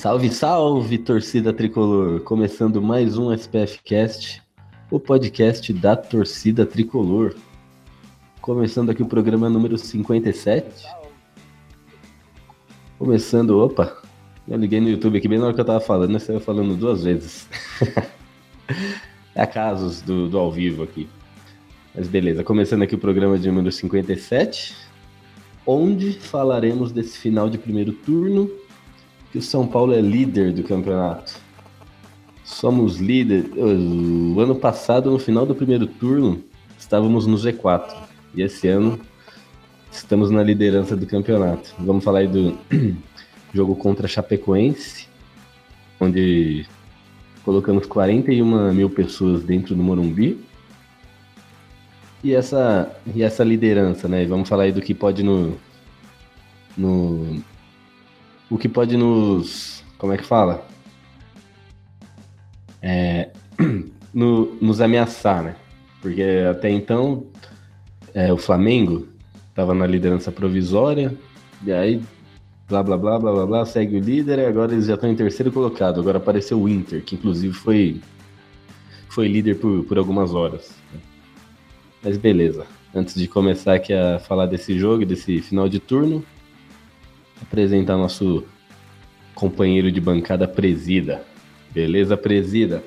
Salve, salve, torcida tricolor! Começando mais um SPF Cast, o podcast da torcida tricolor. Começando aqui o programa número 57. Começando, opa, eu liguei no YouTube aqui bem na hora que eu tava falando, né? Saiu falando duas vezes. é casos do, do ao vivo aqui. Mas beleza, começando aqui o programa de número 57, onde falaremos desse final de primeiro turno que o São Paulo é líder do campeonato. Somos líder. O ano passado, no final do primeiro turno, estávamos no G4. E esse ano estamos na liderança do campeonato. Vamos falar aí do jogo contra Chapecoense, onde colocamos 41 mil pessoas dentro do Morumbi. E essa, e essa liderança, né? Vamos falar aí do que pode no, no, o que pode nos. Como é que fala? É, no, nos ameaçar, né? Porque até então é, o Flamengo estava na liderança provisória, e aí blá blá blá blá blá blá, segue o líder, e agora eles já estão em terceiro colocado. Agora apareceu o Inter, que inclusive foi, foi líder por, por algumas horas. Mas beleza. Antes de começar aqui a falar desse jogo, desse final de turno, apresentar nosso companheiro de bancada presida. Beleza, presida?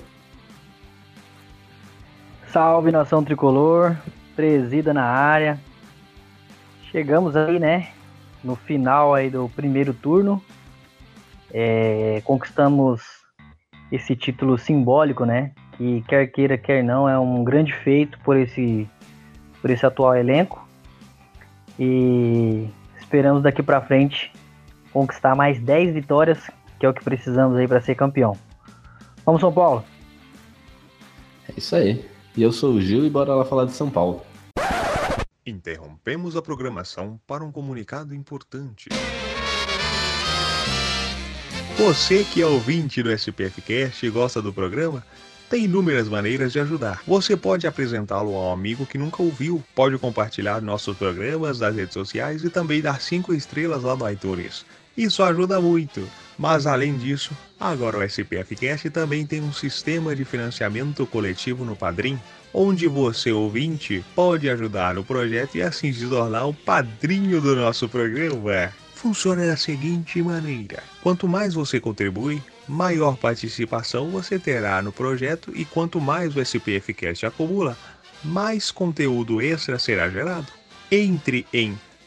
Salve nação tricolor, presida na área. Chegamos aí, né, no final aí do primeiro turno. É, conquistamos esse título simbólico, né? Que quer queira, quer não, é um grande feito por esse, por esse atual elenco. E esperamos daqui para frente conquistar mais 10 vitórias, que é o que precisamos aí para ser campeão. Vamos, São Paulo! É isso aí. E eu sou o Gil e bora lá falar de São Paulo. Interrompemos a programação para um comunicado importante. Você que é ouvinte do SPFcast e gosta do programa, tem inúmeras maneiras de ajudar. Você pode apresentá-lo a um amigo que nunca ouviu, pode compartilhar nossos programas nas redes sociais e também dar 5 estrelas lá no iTunes. Isso ajuda muito. Mas além disso, agora o SPFcast também tem um sistema de financiamento coletivo no Padrim, onde você, ouvinte, pode ajudar no projeto e assim se tornar o padrinho do nosso programa. Funciona da seguinte maneira: quanto mais você contribui, maior participação você terá no projeto e quanto mais o SPFcast acumula, mais conteúdo extra será gerado. Entre em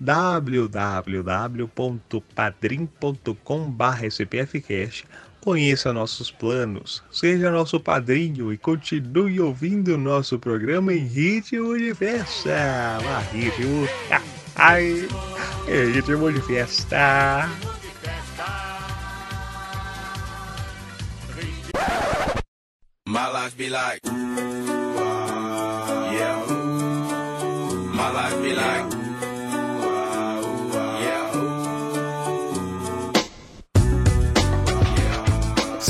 www.padrim.com.br Conheça nossos planos, seja nosso padrinho e continue ouvindo nosso programa em ritmo de festa. Ah, ritmo, ai, ritmo de festa. My be like,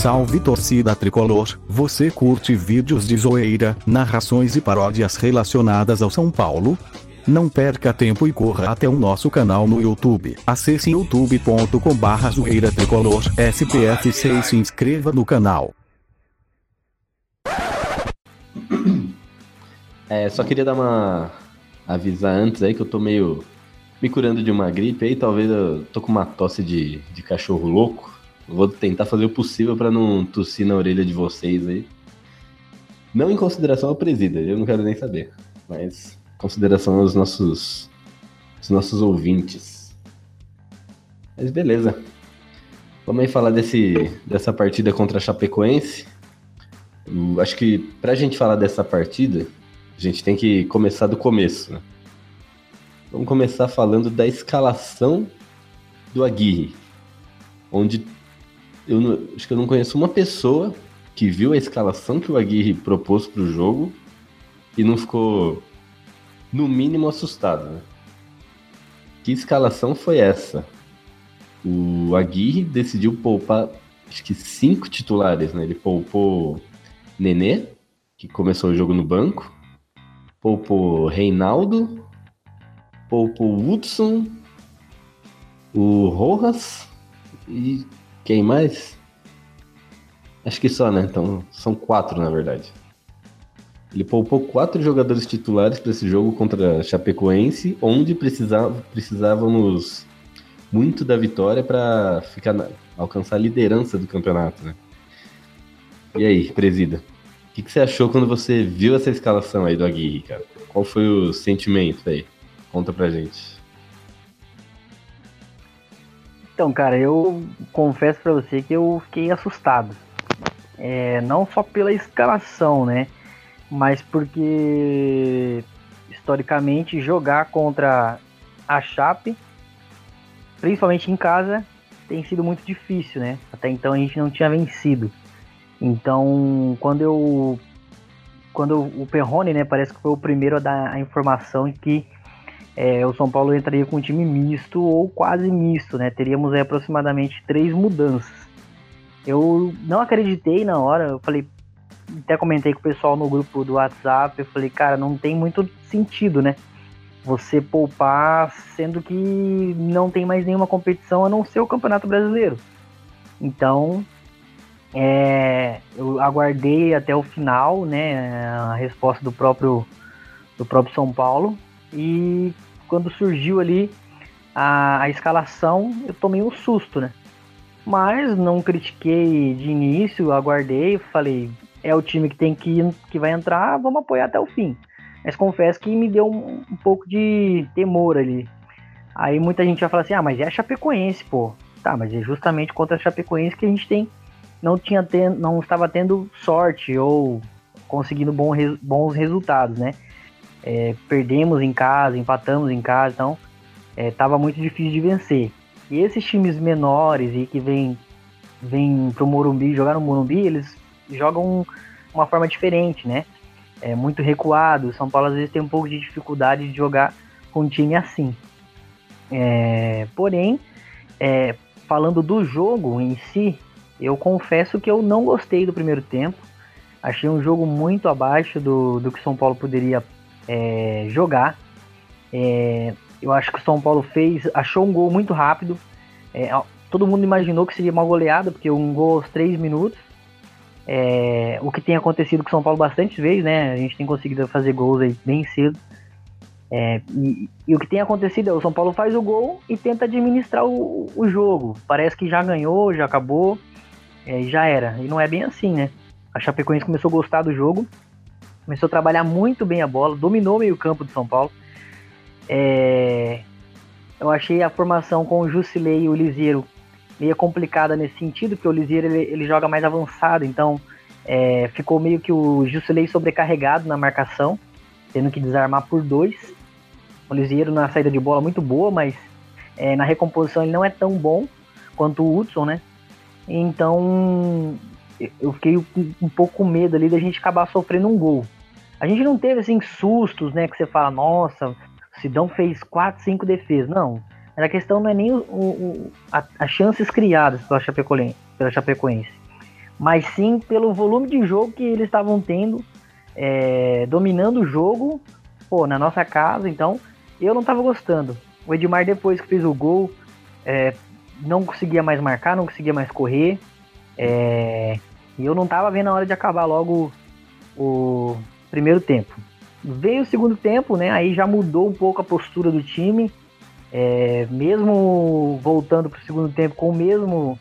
Salve torcida tricolor, você curte vídeos de zoeira, narrações e paródias relacionadas ao São Paulo? Não perca tempo e corra até o nosso canal no YouTube. Acesse youtube.com barra zoeira tricolor SPF6 e se inscreva no canal. É, só queria dar uma avisar antes aí que eu tô meio me curando de uma gripe aí, talvez eu tô com uma tosse de, de cachorro louco. Vou tentar fazer o possível para não tossir na orelha de vocês aí. Não em consideração ao presida, eu não quero nem saber. Mas consideração aos nossos, aos nossos ouvintes. Mas beleza. Vamos aí falar desse, dessa partida contra a Chapecoense. Eu acho que pra gente falar dessa partida, a gente tem que começar do começo. Né? Vamos começar falando da escalação do Aguirre. Onde eu não, acho que eu não conheço uma pessoa que viu a escalação que o Aguirre propôs para o jogo e não ficou, no mínimo, assustado. Né? Que escalação foi essa? O Aguirre decidiu poupar, acho que cinco titulares, né? Ele poupou Nenê, que começou o jogo no banco, poupou Reinaldo, poupou Hudson, o Rojas e quem mais? Acho que só, né? Então são quatro, na verdade. Ele poupou quatro jogadores titulares para esse jogo contra a Chapecoense, onde precisava, precisávamos muito da vitória para ficar na, alcançar a liderança do campeonato, né? E aí, presida? O que, que, você achou quando você viu essa escalação aí do Aguirre, cara? Qual foi o sentimento aí? Conta pra gente. Então, cara, eu confesso para você que eu fiquei assustado. É, não só pela escalação, né? Mas porque historicamente jogar contra a Chape principalmente em casa, tem sido muito difícil, né? Até então a gente não tinha vencido. Então, quando eu quando o Perrone, né, parece que foi o primeiro a dar a informação que é, o São Paulo entraria com um time misto ou quase misto, né? Teríamos aí, aproximadamente três mudanças. Eu não acreditei na hora, eu falei, até comentei com o pessoal no grupo do WhatsApp, eu falei, cara, não tem muito sentido, né? você poupar, sendo que não tem mais nenhuma competição a não ser o Campeonato Brasileiro. Então, é, eu aguardei até o final, né, a resposta do próprio do próprio São Paulo e quando surgiu ali a, a escalação, eu tomei um susto, né? Mas não critiquei de início, aguardei, falei, é o time que tem que que vai entrar, vamos apoiar até o fim. Mas confesso que me deu um, um pouco de temor ali. Aí muita gente vai falar assim: ah, mas é a Chapecoense, pô. Tá, mas é justamente contra a Chapecoense que a gente tem não tinha tendo, não estava tendo sorte ou conseguindo bom, bons resultados, né? É, perdemos em casa, empatamos em casa, então estava é, muito difícil de vencer. E esses times menores e que vêm vem pro Morumbi, jogar no Morumbi, eles jogam uma forma diferente, né? é muito recuado. O São Paulo às vezes tem um pouco de dificuldade de jogar com um time assim. É, porém, é, falando do jogo em si, eu confesso que eu não gostei do primeiro tempo. Achei um jogo muito abaixo do, do que São Paulo poderia é, jogar. É, eu acho que o São Paulo fez, achou um gol muito rápido. É, todo mundo imaginou que seria uma goleada, porque um gol aos 3 minutos. É, o que tem acontecido com o São Paulo bastante vezes, né? A gente tem conseguido fazer gols aí bem cedo. É, e, e, o que tem acontecido é o São Paulo faz o gol e tenta administrar o, o jogo. Parece que já ganhou, já acabou, é, já era. E não é bem assim, né? A Chapecoense começou a gostar do jogo, começou a trabalhar muito bem a bola, dominou meio-campo do São Paulo. É, eu achei a formação com o Jusilei e o Liseiro meio complicada nesse sentido, porque o Lisieiro ele, ele joga mais avançado, então é, ficou meio que o Jusilei sobrecarregado na marcação, tendo que desarmar por dois. O Lisieiro na saída de bola muito boa, mas é, na recomposição ele não é tão bom quanto o Hudson, né? Então eu fiquei um pouco com medo ali da gente acabar sofrendo um gol. A gente não teve assim sustos, né? Que você fala, nossa, o Sidão fez 4, 5 defesas. Não. A questão não é nem o, o, a, as chances criadas pela Chapecoense, pela Chapecoense, mas sim pelo volume de jogo que eles estavam tendo, é, dominando o jogo, pô, na nossa casa. Então, eu não estava gostando. O Edmar, depois que fez o gol, é, não conseguia mais marcar, não conseguia mais correr. É, e eu não estava vendo a hora de acabar logo o primeiro tempo. Veio o segundo tempo, né? Aí já mudou um pouco a postura do time. É, mesmo voltando para o segundo tempo com o mesmo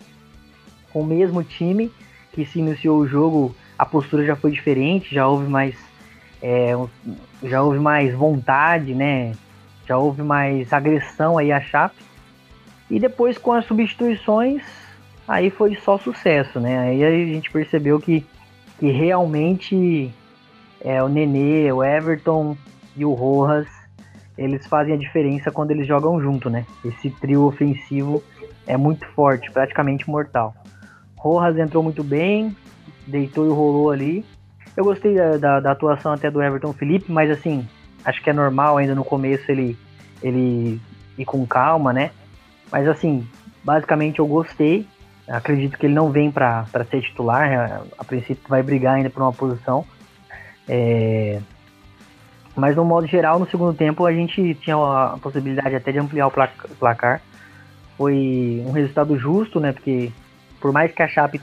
com o mesmo time que se iniciou o jogo, a postura já foi diferente, já houve mais é, já houve mais vontade, né? Já houve mais agressão aí a Chape. E depois com as substituições, aí foi só sucesso, né? Aí a gente percebeu que, que realmente é, o Nenê, o Everton e o Rojas, eles fazem a diferença quando eles jogam junto, né? Esse trio ofensivo é muito forte, praticamente mortal. Rojas entrou muito bem, deitou e rolou ali. Eu gostei da, da, da, atuação até do Everton Felipe, mas assim, acho que é normal ainda no começo ele, ele ir com calma, né? Mas assim, basicamente eu gostei. Acredito que ele não vem para ser titular, né? a princípio vai brigar ainda por uma posição. É... Mas no modo geral, no segundo tempo, a gente tinha a possibilidade até de ampliar o placar. Foi um resultado justo, né? Porque por mais que a Chape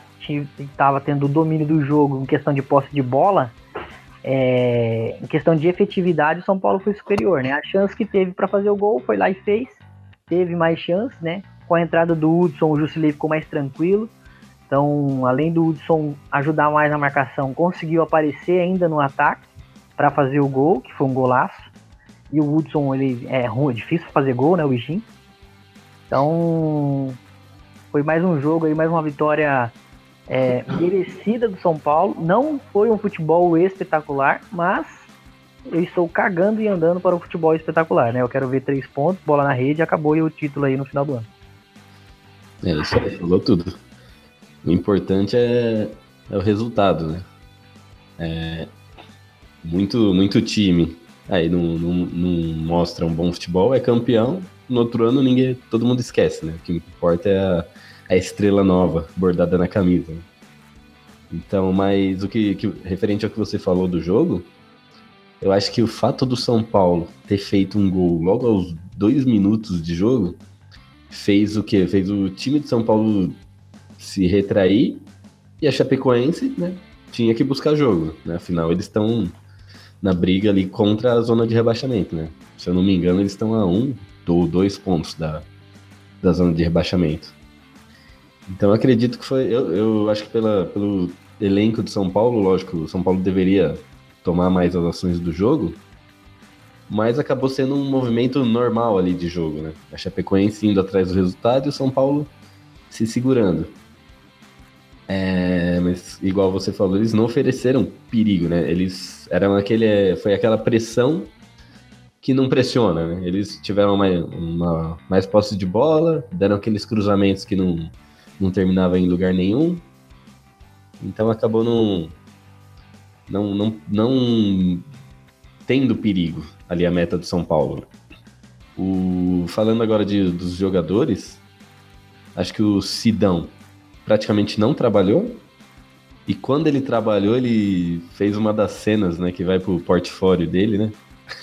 estava tendo o domínio do jogo em questão de posse de bola, é, em questão de efetividade, o São Paulo foi superior, né? A chance que teve para fazer o gol foi lá e fez, teve mais chance, né? Com a entrada do Hudson, o Jusilei ficou mais tranquilo. Então, além do Hudson ajudar mais na marcação, conseguiu aparecer ainda no ataque para fazer o gol, que foi um golaço. E o Hudson, ele é ruim, é difícil fazer gol, né, o bichinho. Então, foi mais um jogo aí, mais uma vitória é, merecida do São Paulo. Não foi um futebol espetacular, mas eu estou cagando e andando para o futebol espetacular, né? Eu quero ver três pontos, bola na rede, acabou e o título aí no final do ano. É, isso aí falou tudo. O importante é, é o resultado, né? É, muito, muito time aí não, não, não mostra um bom futebol, é campeão. No outro ano ninguém, todo mundo esquece, né? O que importa é a, a estrela nova bordada na camisa. Então, mas o que, que, referente ao que você falou do jogo, eu acho que o fato do São Paulo ter feito um gol logo aos dois minutos de jogo fez o que? Fez o time de São Paulo se retrair e a Chapecoense, né, tinha que buscar jogo. Né? Afinal, eles estão na briga ali contra a zona de rebaixamento, né? Se eu não me engano, eles estão a um ou dois pontos da, da zona de rebaixamento. Então acredito que foi. Eu, eu acho que pela, pelo elenco de São Paulo, lógico, São Paulo deveria tomar mais as ações do jogo, mas acabou sendo um movimento normal ali de jogo, né? A Chapecoense indo atrás do resultado e o São Paulo se segurando. É, mas igual você falou, eles não ofereceram perigo, né? Eles eram aquele, foi aquela pressão que não pressiona, né? Eles tiveram uma, uma mais posse de bola, deram aqueles cruzamentos que não não terminava em lugar nenhum. Então acabou não, não, não, não tendo perigo ali a meta do São Paulo. O, falando agora de, dos jogadores, acho que o Sidão praticamente não trabalhou. E quando ele trabalhou, ele fez uma das cenas, né, que vai pro portfólio dele, né?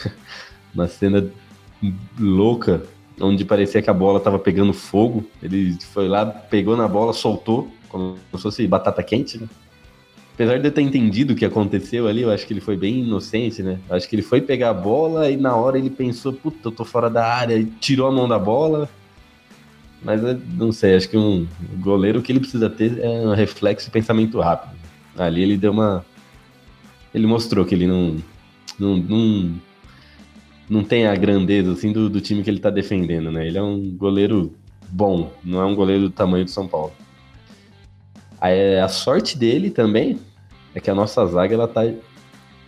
uma cena louca onde parecia que a bola estava pegando fogo. Ele foi lá, pegou na bola, soltou, como se fosse batata quente, né? Apesar de eu ter entendido o que aconteceu ali, eu acho que ele foi bem inocente, né? Eu acho que ele foi pegar a bola e na hora ele pensou, puta, eu tô fora da área, e tirou a mão da bola. Mas eu não sei, acho que um goleiro o que ele precisa ter é um reflexo e pensamento rápido. Ali ele deu uma. Ele mostrou que ele não, não, não não tem a grandeza assim do, do time que ele tá defendendo, né? Ele é um goleiro bom, não é um goleiro do tamanho do São Paulo. A, a sorte dele também é que a nossa zaga ela tá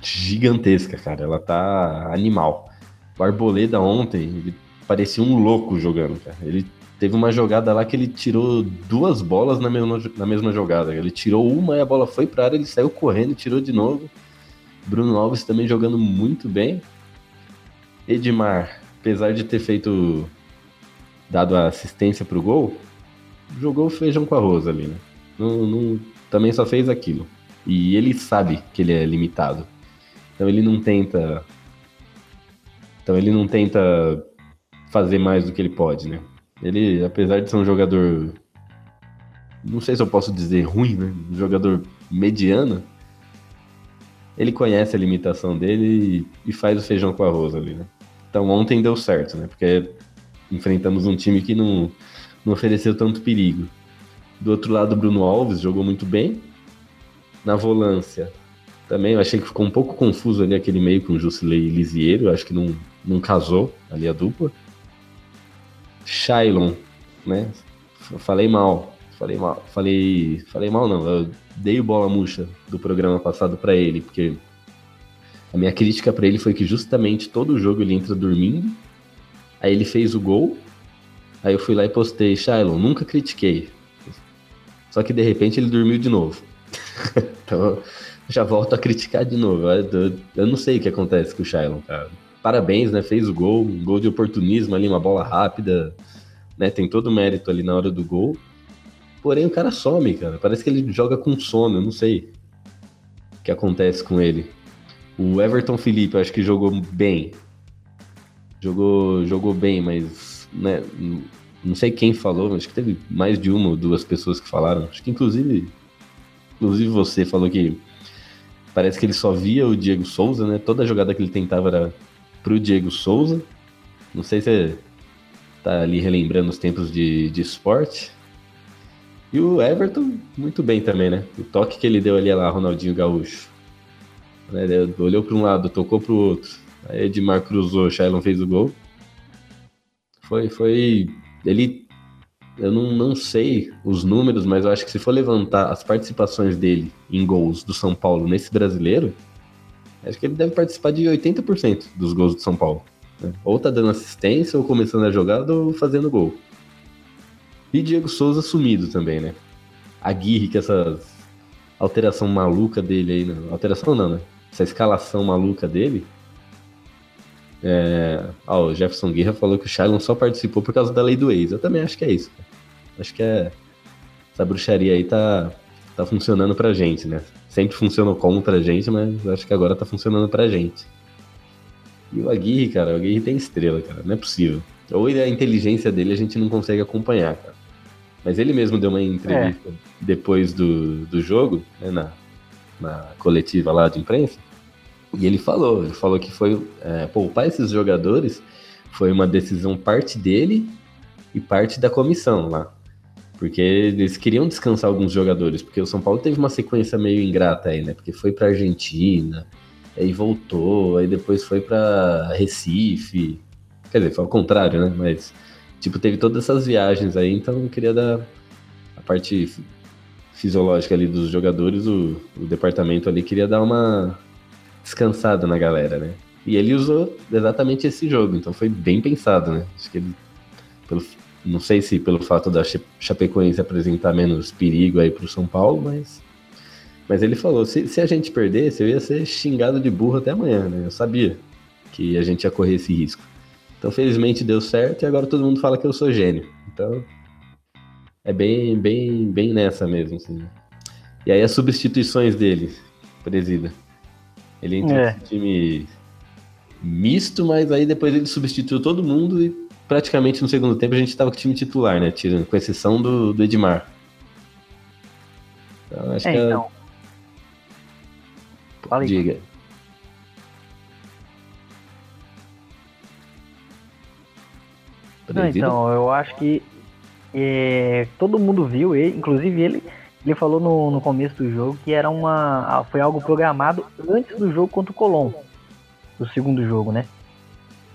gigantesca, cara. Ela tá animal. O Arboleda ontem, ele parecia um louco jogando, cara. Ele teve uma jogada lá que ele tirou duas bolas na mesma, na mesma jogada. Ele tirou uma e a bola foi pra área, ele saiu correndo e tirou de novo. Bruno Alves também jogando muito bem. Edmar, apesar de ter feito dado a assistência pro gol, jogou feijão com arroz ali, né? Não, não, também só fez aquilo. E ele sabe que ele é limitado. Então ele não tenta. Então ele não tenta fazer mais do que ele pode, né? Ele, apesar de ser um jogador. Não sei se eu posso dizer ruim, né? Um jogador mediano. Ele conhece a limitação dele e, e faz o feijão com arroz ali, né? Então ontem deu certo, né? Porque enfrentamos um time que não, não ofereceu tanto perigo. Do outro lado, Bruno Alves jogou muito bem. Na volância, também eu achei que ficou um pouco confuso ali aquele meio com Jusilei e Lisieiro. Eu acho que não, não casou ali a dupla. Shailon, né? Falei mal. Falei mal. Falei, falei mal não. Eu dei o bola murcha do programa passado para ele, porque a minha crítica para ele foi que justamente todo jogo ele entra dormindo. Aí ele fez o gol. Aí eu fui lá e postei, Shailon, nunca critiquei. Só que de repente ele dormiu de novo. então já volto a criticar de novo. Eu, não sei o que acontece com o Shailon, cara. Parabéns, né? Fez o gol, um gol de oportunismo ali, uma bola rápida, né? Tem todo o mérito ali na hora do gol. Porém, o cara some, cara. Parece que ele joga com sono, eu não sei o que acontece com ele. O Everton Felipe, eu acho que jogou bem. Jogou, jogou bem, mas né, não sei quem falou, acho que teve mais de uma ou duas pessoas que falaram. Acho que inclusive, inclusive você falou que Parece que ele só via o Diego Souza, né? Toda jogada que ele tentava era pro Diego Souza. Não sei se você tá ali relembrando os tempos de, de esporte. E o Everton, muito bem também, né? O toque que ele deu ali lá, Ronaldinho Gaúcho. Né? Ele olhou para um lado, tocou para o outro. Aí Edmar cruzou, o Shailon fez o gol. Foi, foi. Ele eu não, não sei os números, mas eu acho que se for levantar as participações dele em gols do São Paulo nesse brasileiro, acho que ele deve participar de 80% dos gols do São Paulo. Né? Ou tá dando assistência, ou começando a jogada, ou fazendo gol. E Diego Souza sumido também, né? Aguirre, que essa alteração maluca dele aí, né? alteração não, né? Essa escalação maluca dele. É... Ah, o Jefferson Guerra falou que o Shailon só participou por causa da lei do ex. Eu também acho que é isso. Acho que é, essa bruxaria aí tá, tá funcionando pra gente, né? Sempre funcionou contra a gente, mas acho que agora tá funcionando pra gente. E o Aguirre, cara, o Aguirre tem estrela, cara, não é possível. Ou a inteligência dele a gente não consegue acompanhar, cara. Mas ele mesmo deu uma entrevista é. depois do, do jogo, né, na, na coletiva lá de imprensa, e ele falou, ele falou que foi é, poupar esses jogadores foi uma decisão parte dele e parte da comissão lá. Porque eles queriam descansar alguns jogadores, porque o São Paulo teve uma sequência meio ingrata aí, né? Porque foi pra Argentina, aí voltou, aí depois foi pra Recife. Quer dizer, foi ao contrário, né? Mas, tipo, teve todas essas viagens aí, então queria dar a parte fisiológica ali dos jogadores, o, o departamento ali queria dar uma descansada na galera, né? E ele usou exatamente esse jogo, então foi bem pensado, né? Acho que ele, pelo não sei se pelo fato da Chapecoense apresentar menos perigo aí pro São Paulo, mas. Mas ele falou: se, se a gente perdesse, eu ia ser xingado de burro até amanhã, né? Eu sabia que a gente ia correr esse risco. Então, felizmente deu certo e agora todo mundo fala que eu sou gênio. Então, é bem, bem, bem nessa mesmo. Assim. E aí, as substituições dele, presida. Ele entrou é. nesse time misto, mas aí depois ele substituiu todo mundo e praticamente no segundo tempo a gente estava com o time titular, né? Tirando, com exceção do, do Edmar. Então, acho é, que. É... Então. Fala Diga. Não, então, eu acho que é, todo mundo viu, ele, inclusive ele, ele falou no, no começo do jogo que era uma. Foi algo programado antes do jogo contra o Colom. Do segundo jogo, né?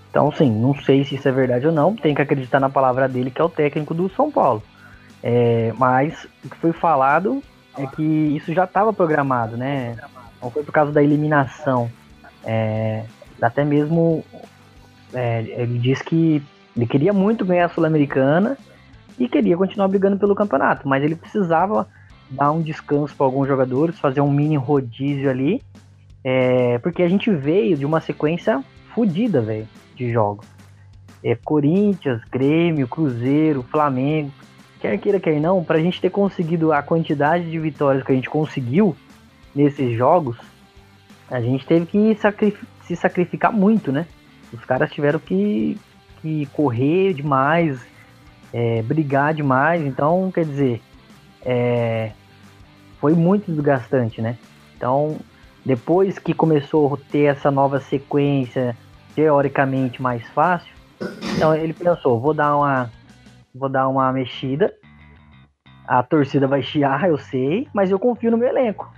Então, sim, não sei se isso é verdade ou não. Tem que acreditar na palavra dele, que é o técnico do São Paulo. É, mas o que foi falado é que isso já estava programado, né? Não foi por causa da eliminação. É, até mesmo é, ele disse que ele queria muito ganhar a Sul-Americana e queria continuar brigando pelo campeonato, mas ele precisava dar um descanso para alguns jogadores, fazer um mini rodízio ali, é, porque a gente veio de uma sequência fodida, velho de jogos. É, Corinthians, Grêmio, Cruzeiro, Flamengo, quer queira, quer não, para a gente ter conseguido a quantidade de vitórias que a gente conseguiu nesses jogos, a gente teve que se sacrificar muito, né? Os caras tiveram que, que correr demais, é, brigar demais, então, quer dizer, é, foi muito desgastante, né? Então, depois que começou a ter essa nova sequência teoricamente mais fácil. Então ele pensou, vou dar uma vou dar uma mexida. A torcida vai chiar, eu sei, mas eu confio no meu elenco.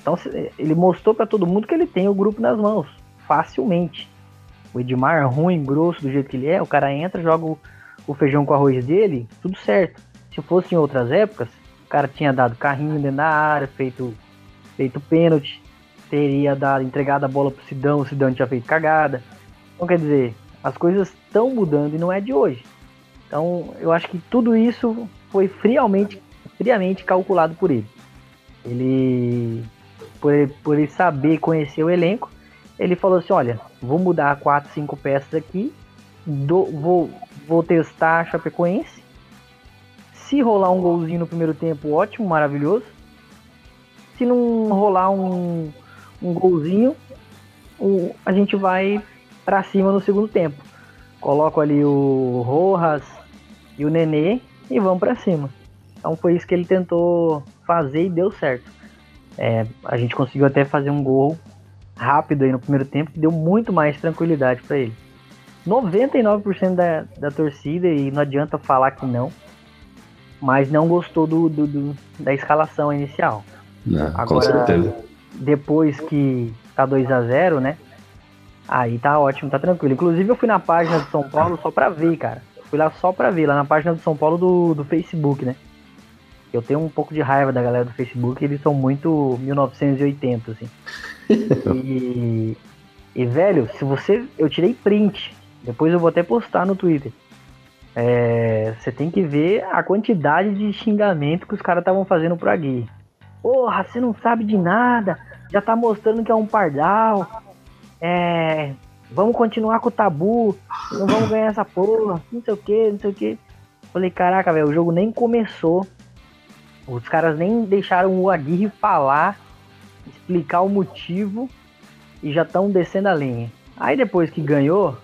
Então ele mostrou pra todo mundo que ele tem o grupo nas mãos, facilmente. O Edmar, ruim, grosso do jeito que ele é, o cara entra, joga o, o feijão com arroz dele, tudo certo. Se fosse em outras épocas, cara tinha dado carrinho dentro da área, feito, feito pênalti, teria dado, entregado a bola pro Sidão, o Sidão tinha feito cagada. Então quer dizer, as coisas estão mudando e não é de hoje. Então eu acho que tudo isso foi friamente, friamente calculado por ele. Ele, por ele, por ele saber conhecer o elenco, ele falou assim, olha, vou mudar quatro, cinco peças aqui, do- vou, vou testar a Chapecoense. Se rolar um golzinho no primeiro tempo, ótimo, maravilhoso. Se não rolar um, um golzinho, a gente vai pra cima no segundo tempo. Coloco ali o Rojas e o Nenê e vamos pra cima. Então foi isso que ele tentou fazer e deu certo. É, a gente conseguiu até fazer um gol rápido aí no primeiro tempo, que deu muito mais tranquilidade pra ele. 99% da, da torcida, e não adianta falar que não, mas não gostou do, do- do- da escalação inicial. Não, com Agora- certeza. Depois que tá 2 a 0 né? Aí tá ótimo, tá tranquilo. Inclusive eu fui na página do São Paulo só pra ver, cara. Fui lá só pra ver, lá na página do São Paulo do, do Facebook, né? Eu tenho um pouco de raiva da galera do Facebook, eles são muito 1980, assim. E, e, velho, se você. Eu tirei print, depois eu vou até postar no Twitter. É, você tem que ver a quantidade de xingamento que os caras estavam fazendo pro Agui. Porra, você não sabe de nada, já tá mostrando que é um pardal. É. Vamos continuar com o tabu, não vamos ganhar essa porra, não sei o que, não sei o que. Falei, caraca, velho, o jogo nem começou. Os caras nem deixaram o Aguirre falar, explicar o motivo e já estão descendo a linha. Aí depois que ganhou,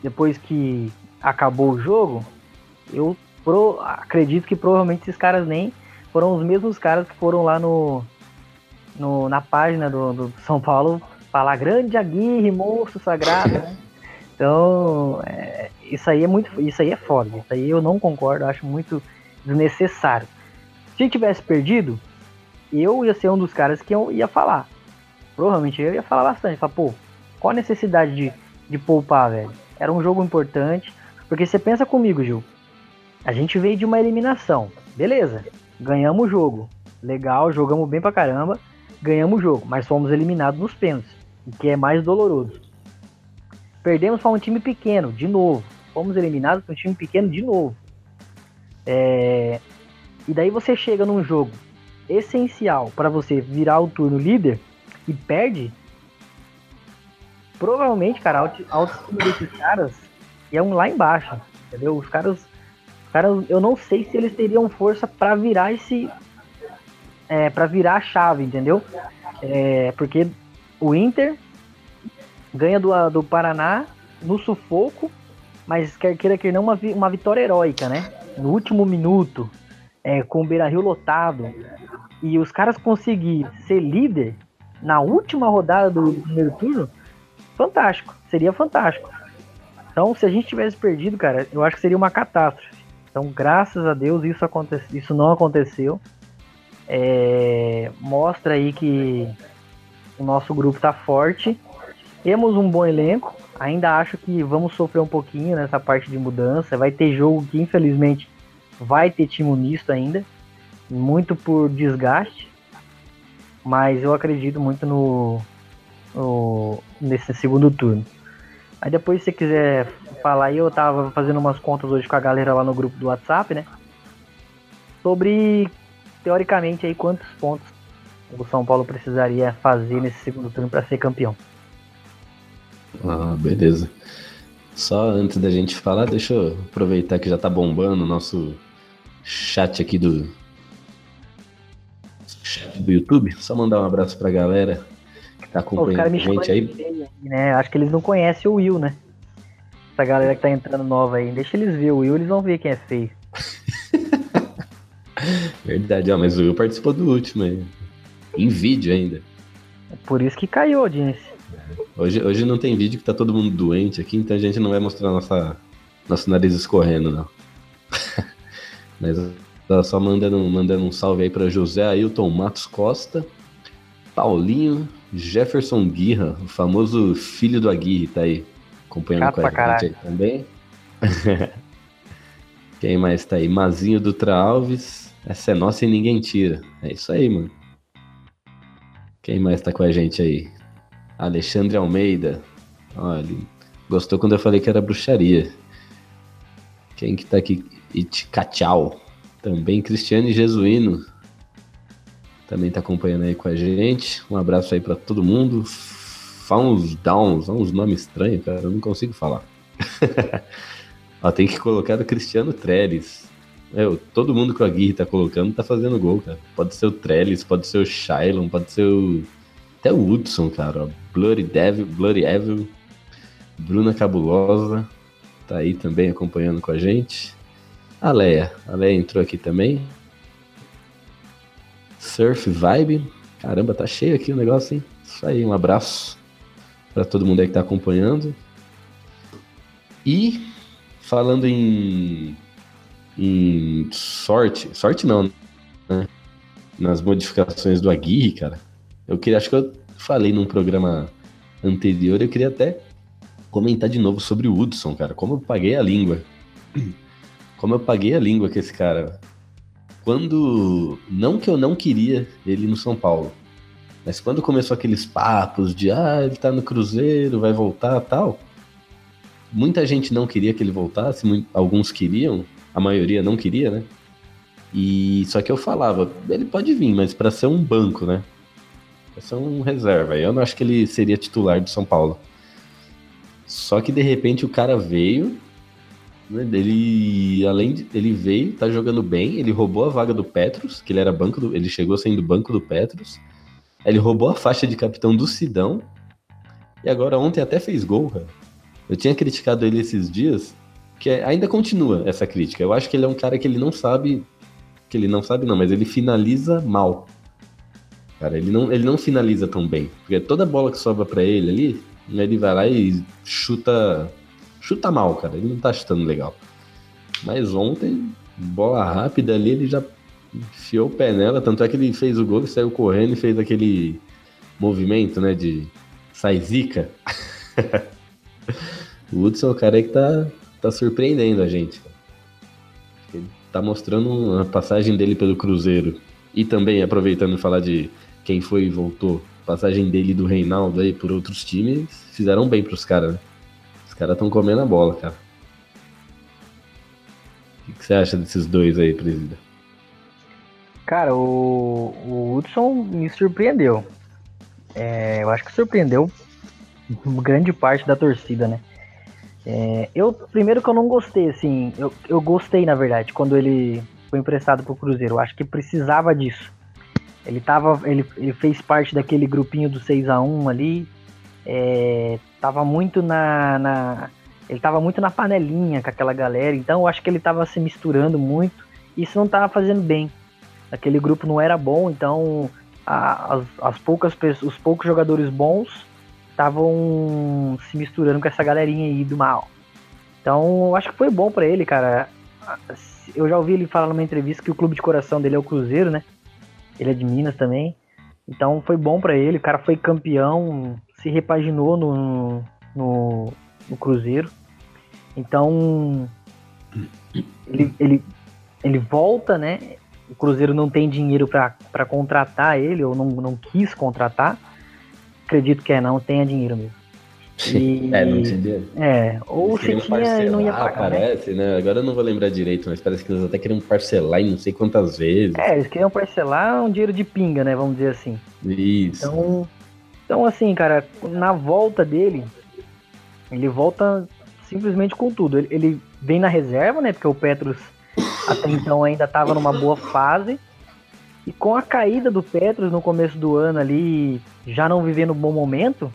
depois que acabou o jogo, eu pro- acredito que provavelmente esses caras nem foram os mesmos caras que foram lá no, no- na página do, do São Paulo falar grande Aguirre, monstro sagrado, né? Então, é, isso aí é muito, isso aí é foda. Isso aí eu não concordo, acho muito desnecessário. Se tivesse perdido, eu ia ser um dos caras que eu ia falar. Provavelmente eu ia falar bastante. Falar, pô, qual a necessidade de, de poupar, velho? Era um jogo importante. Porque você pensa comigo, Gil. A gente veio de uma eliminação. Beleza. Ganhamos o jogo. Legal, jogamos bem pra caramba. Ganhamos o jogo. Mas fomos eliminados nos pênaltis. O que é mais doloroso. Perdemos para um time pequeno, de novo. Fomos eliminados para um time pequeno de novo. É, E daí você chega num jogo essencial para você virar o turno líder e perde. Provavelmente, cara, a auto- a autoestima desses caras é um lá embaixo, entendeu? Os caras, os caras, eu não sei se eles teriam força para virar esse, é, para virar a chave, entendeu? É, porque o Inter ganha do, do Paraná no sufoco, mas quer queira que não uma, uma vitória heróica, né? No último minuto, é, com o Beira Rio lotado, e os caras conseguir ser líder na última rodada do primeiro turno, fantástico, seria fantástico. Então, se a gente tivesse perdido, cara, eu acho que seria uma catástrofe. Então, graças a Deus, isso, aconte isso não aconteceu. É, mostra aí que o nosso grupo tá forte. Temos um bom elenco. Ainda acho que vamos sofrer um pouquinho nessa parte de mudança. Vai ter jogo que, infelizmente, vai ter time misto ainda. Muito por desgaste. Mas eu acredito muito no, no- nesse segundo turno. Aí depois, se você quiser falar aí, eu tava fazendo umas contas hoje com a galera lá no grupo do WhatsApp, né? Sobre, teoricamente, aí quantos pontos o São Paulo precisaria fazer nesse segundo turno para ser campeão. Ah, beleza. Só antes da gente falar, deixa eu aproveitar que já tá bombando o nosso chat aqui do chat do YouTube. Só mandar um abraço pra galera tá acompanhando a gente aí. aí, né? Acho que eles não conhecem o Will, né? Essa galera que tá entrando nova aí. Deixa eles ver o Will, eles vão ver quem é feio. Verdade, ó, mas o Will participou do último aí. Em vídeo ainda. É por isso que caiu a audiência. Hoje, hoje não tem vídeo que tá todo mundo doente aqui, então a gente não vai mostrar nossa, nosso nariz escorrendo, não. Mas ó, só mandando, mandando um salve aí pra José Ailton Matos Costa, Paulinho Jefferson Guirra, o famoso filho do Aguirre, tá aí acompanhando Chato com a gente aí também. Quem mais tá aí? Mazinho Dutra Alves. Essa é nossa e ninguém tira. É isso aí, mano. Quem mais tá com a gente aí? Alexandre Almeida. Olha, gostou quando eu falei que era bruxaria. Quem que tá aqui? Iticachau. Também Cristiane Jesuíno. Também tá acompanhando aí com a gente. Um abraço aí pra todo mundo. Fauns Downs, uns nomes estranhos, cara. Eu não consigo falar. Ó, tem que colocar o Cristiano Trellis. Meu, todo mundo que o Aguirre tá colocando tá fazendo gol, cara. Pode ser o Trellis, pode ser o Shailon, pode ser o. Até o Hudson, cara. Bloody Devil, Bloody Evil. Bruna Cabulosa. Tá aí também acompanhando com a gente. A Leia. A Leia entrou aqui também. Surf Vibe. Caramba, tá cheio aqui o negócio, hein? Isso aí, um abraço para todo mundo aí que tá acompanhando. E falando em, em sorte, sorte não, né? Nas modificações do Aguirre, cara. Eu queria, acho que eu falei num programa anterior, eu queria até comentar de novo sobre o Hudson, cara. Como eu paguei a língua. Como eu paguei a língua com esse cara. Quando. Não que eu não queria ele no São Paulo. Mas quando começou aqueles papos de ah, ele tá no Cruzeiro, vai voltar tal. Muita gente não queria que ele voltasse, alguns queriam, a maioria não queria, né? E só que eu falava, ele pode vir, mas para ser um banco, né? Pra ser um reserva. Eu não acho que ele seria titular do São Paulo. Só que de repente o cara veio, ele além de ele veio, tá jogando bem, ele roubou a vaga do Petros, que ele era banco do, ele chegou sendo banco do Petros. Ele roubou a faixa de capitão do Sidão. E agora ontem até fez gol, cara. Eu tinha criticado ele esses dias, que ainda continua essa crítica. Eu acho que ele é um cara que ele não sabe, que ele não sabe não, mas ele finaliza mal. Cara, ele não, ele não finaliza tão bem. Porque toda bola que sobra para ele ali, ele vai lá e chuta chuta mal, cara. Ele não tá chutando legal. Mas ontem, bola rápida ali, ele já enfiou o pé nela, tanto é que ele fez o gol e saiu correndo e fez aquele movimento, né, de sai zica. o Hudson é o cara que tá, tá surpreendendo a gente. Ele tá mostrando a passagem dele pelo Cruzeiro. E também, aproveitando falar de quem foi e voltou, passagem dele do Reinaldo aí por outros times, fizeram bem pros caras, né? Caras estão comendo a bola, cara. O que você acha desses dois aí, presida? Cara, o, o Hudson me surpreendeu. É, eu acho que surpreendeu grande parte da torcida, né? É, eu, primeiro que eu não gostei, assim, eu, eu gostei, na verdade, quando ele foi emprestado pro Cruzeiro. Eu acho que precisava disso. Ele tava. Ele, ele fez parte daquele grupinho do 6 a 1 ali. É, tava muito na, na. Ele tava muito na panelinha com aquela galera. Então eu acho que ele tava se misturando muito. E isso não tava fazendo bem. Aquele grupo não era bom, então a, as, as poucas os poucos jogadores bons estavam se misturando com essa galerinha aí do mal. Então, eu acho que foi bom para ele, cara. Eu já ouvi ele falar numa entrevista que o clube de coração dele é o Cruzeiro, né? Ele é de Minas também. Então, foi bom para ele. O cara foi campeão, se repaginou no, no, no Cruzeiro. Então, ele, ele, ele volta, né? o Cruzeiro não tem dinheiro para contratar ele, ou não, não quis contratar. Acredito que é, não tenha dinheiro mesmo. E, é, não tinha É, ou se tinha e não ia pagar. Né? Parece, né? né? Agora eu não vou lembrar direito, mas parece que eles até queriam parcelar em não sei quantas vezes. É, eles queriam parcelar um dinheiro de pinga, né? Vamos dizer assim. Isso. Então, então assim, cara, na volta dele, ele volta simplesmente com tudo. Ele, ele vem na reserva, né? Porque o Petros até então ainda estava numa boa fase. E com a caída do Petros no começo do ano ali, já não vivendo um bom momento,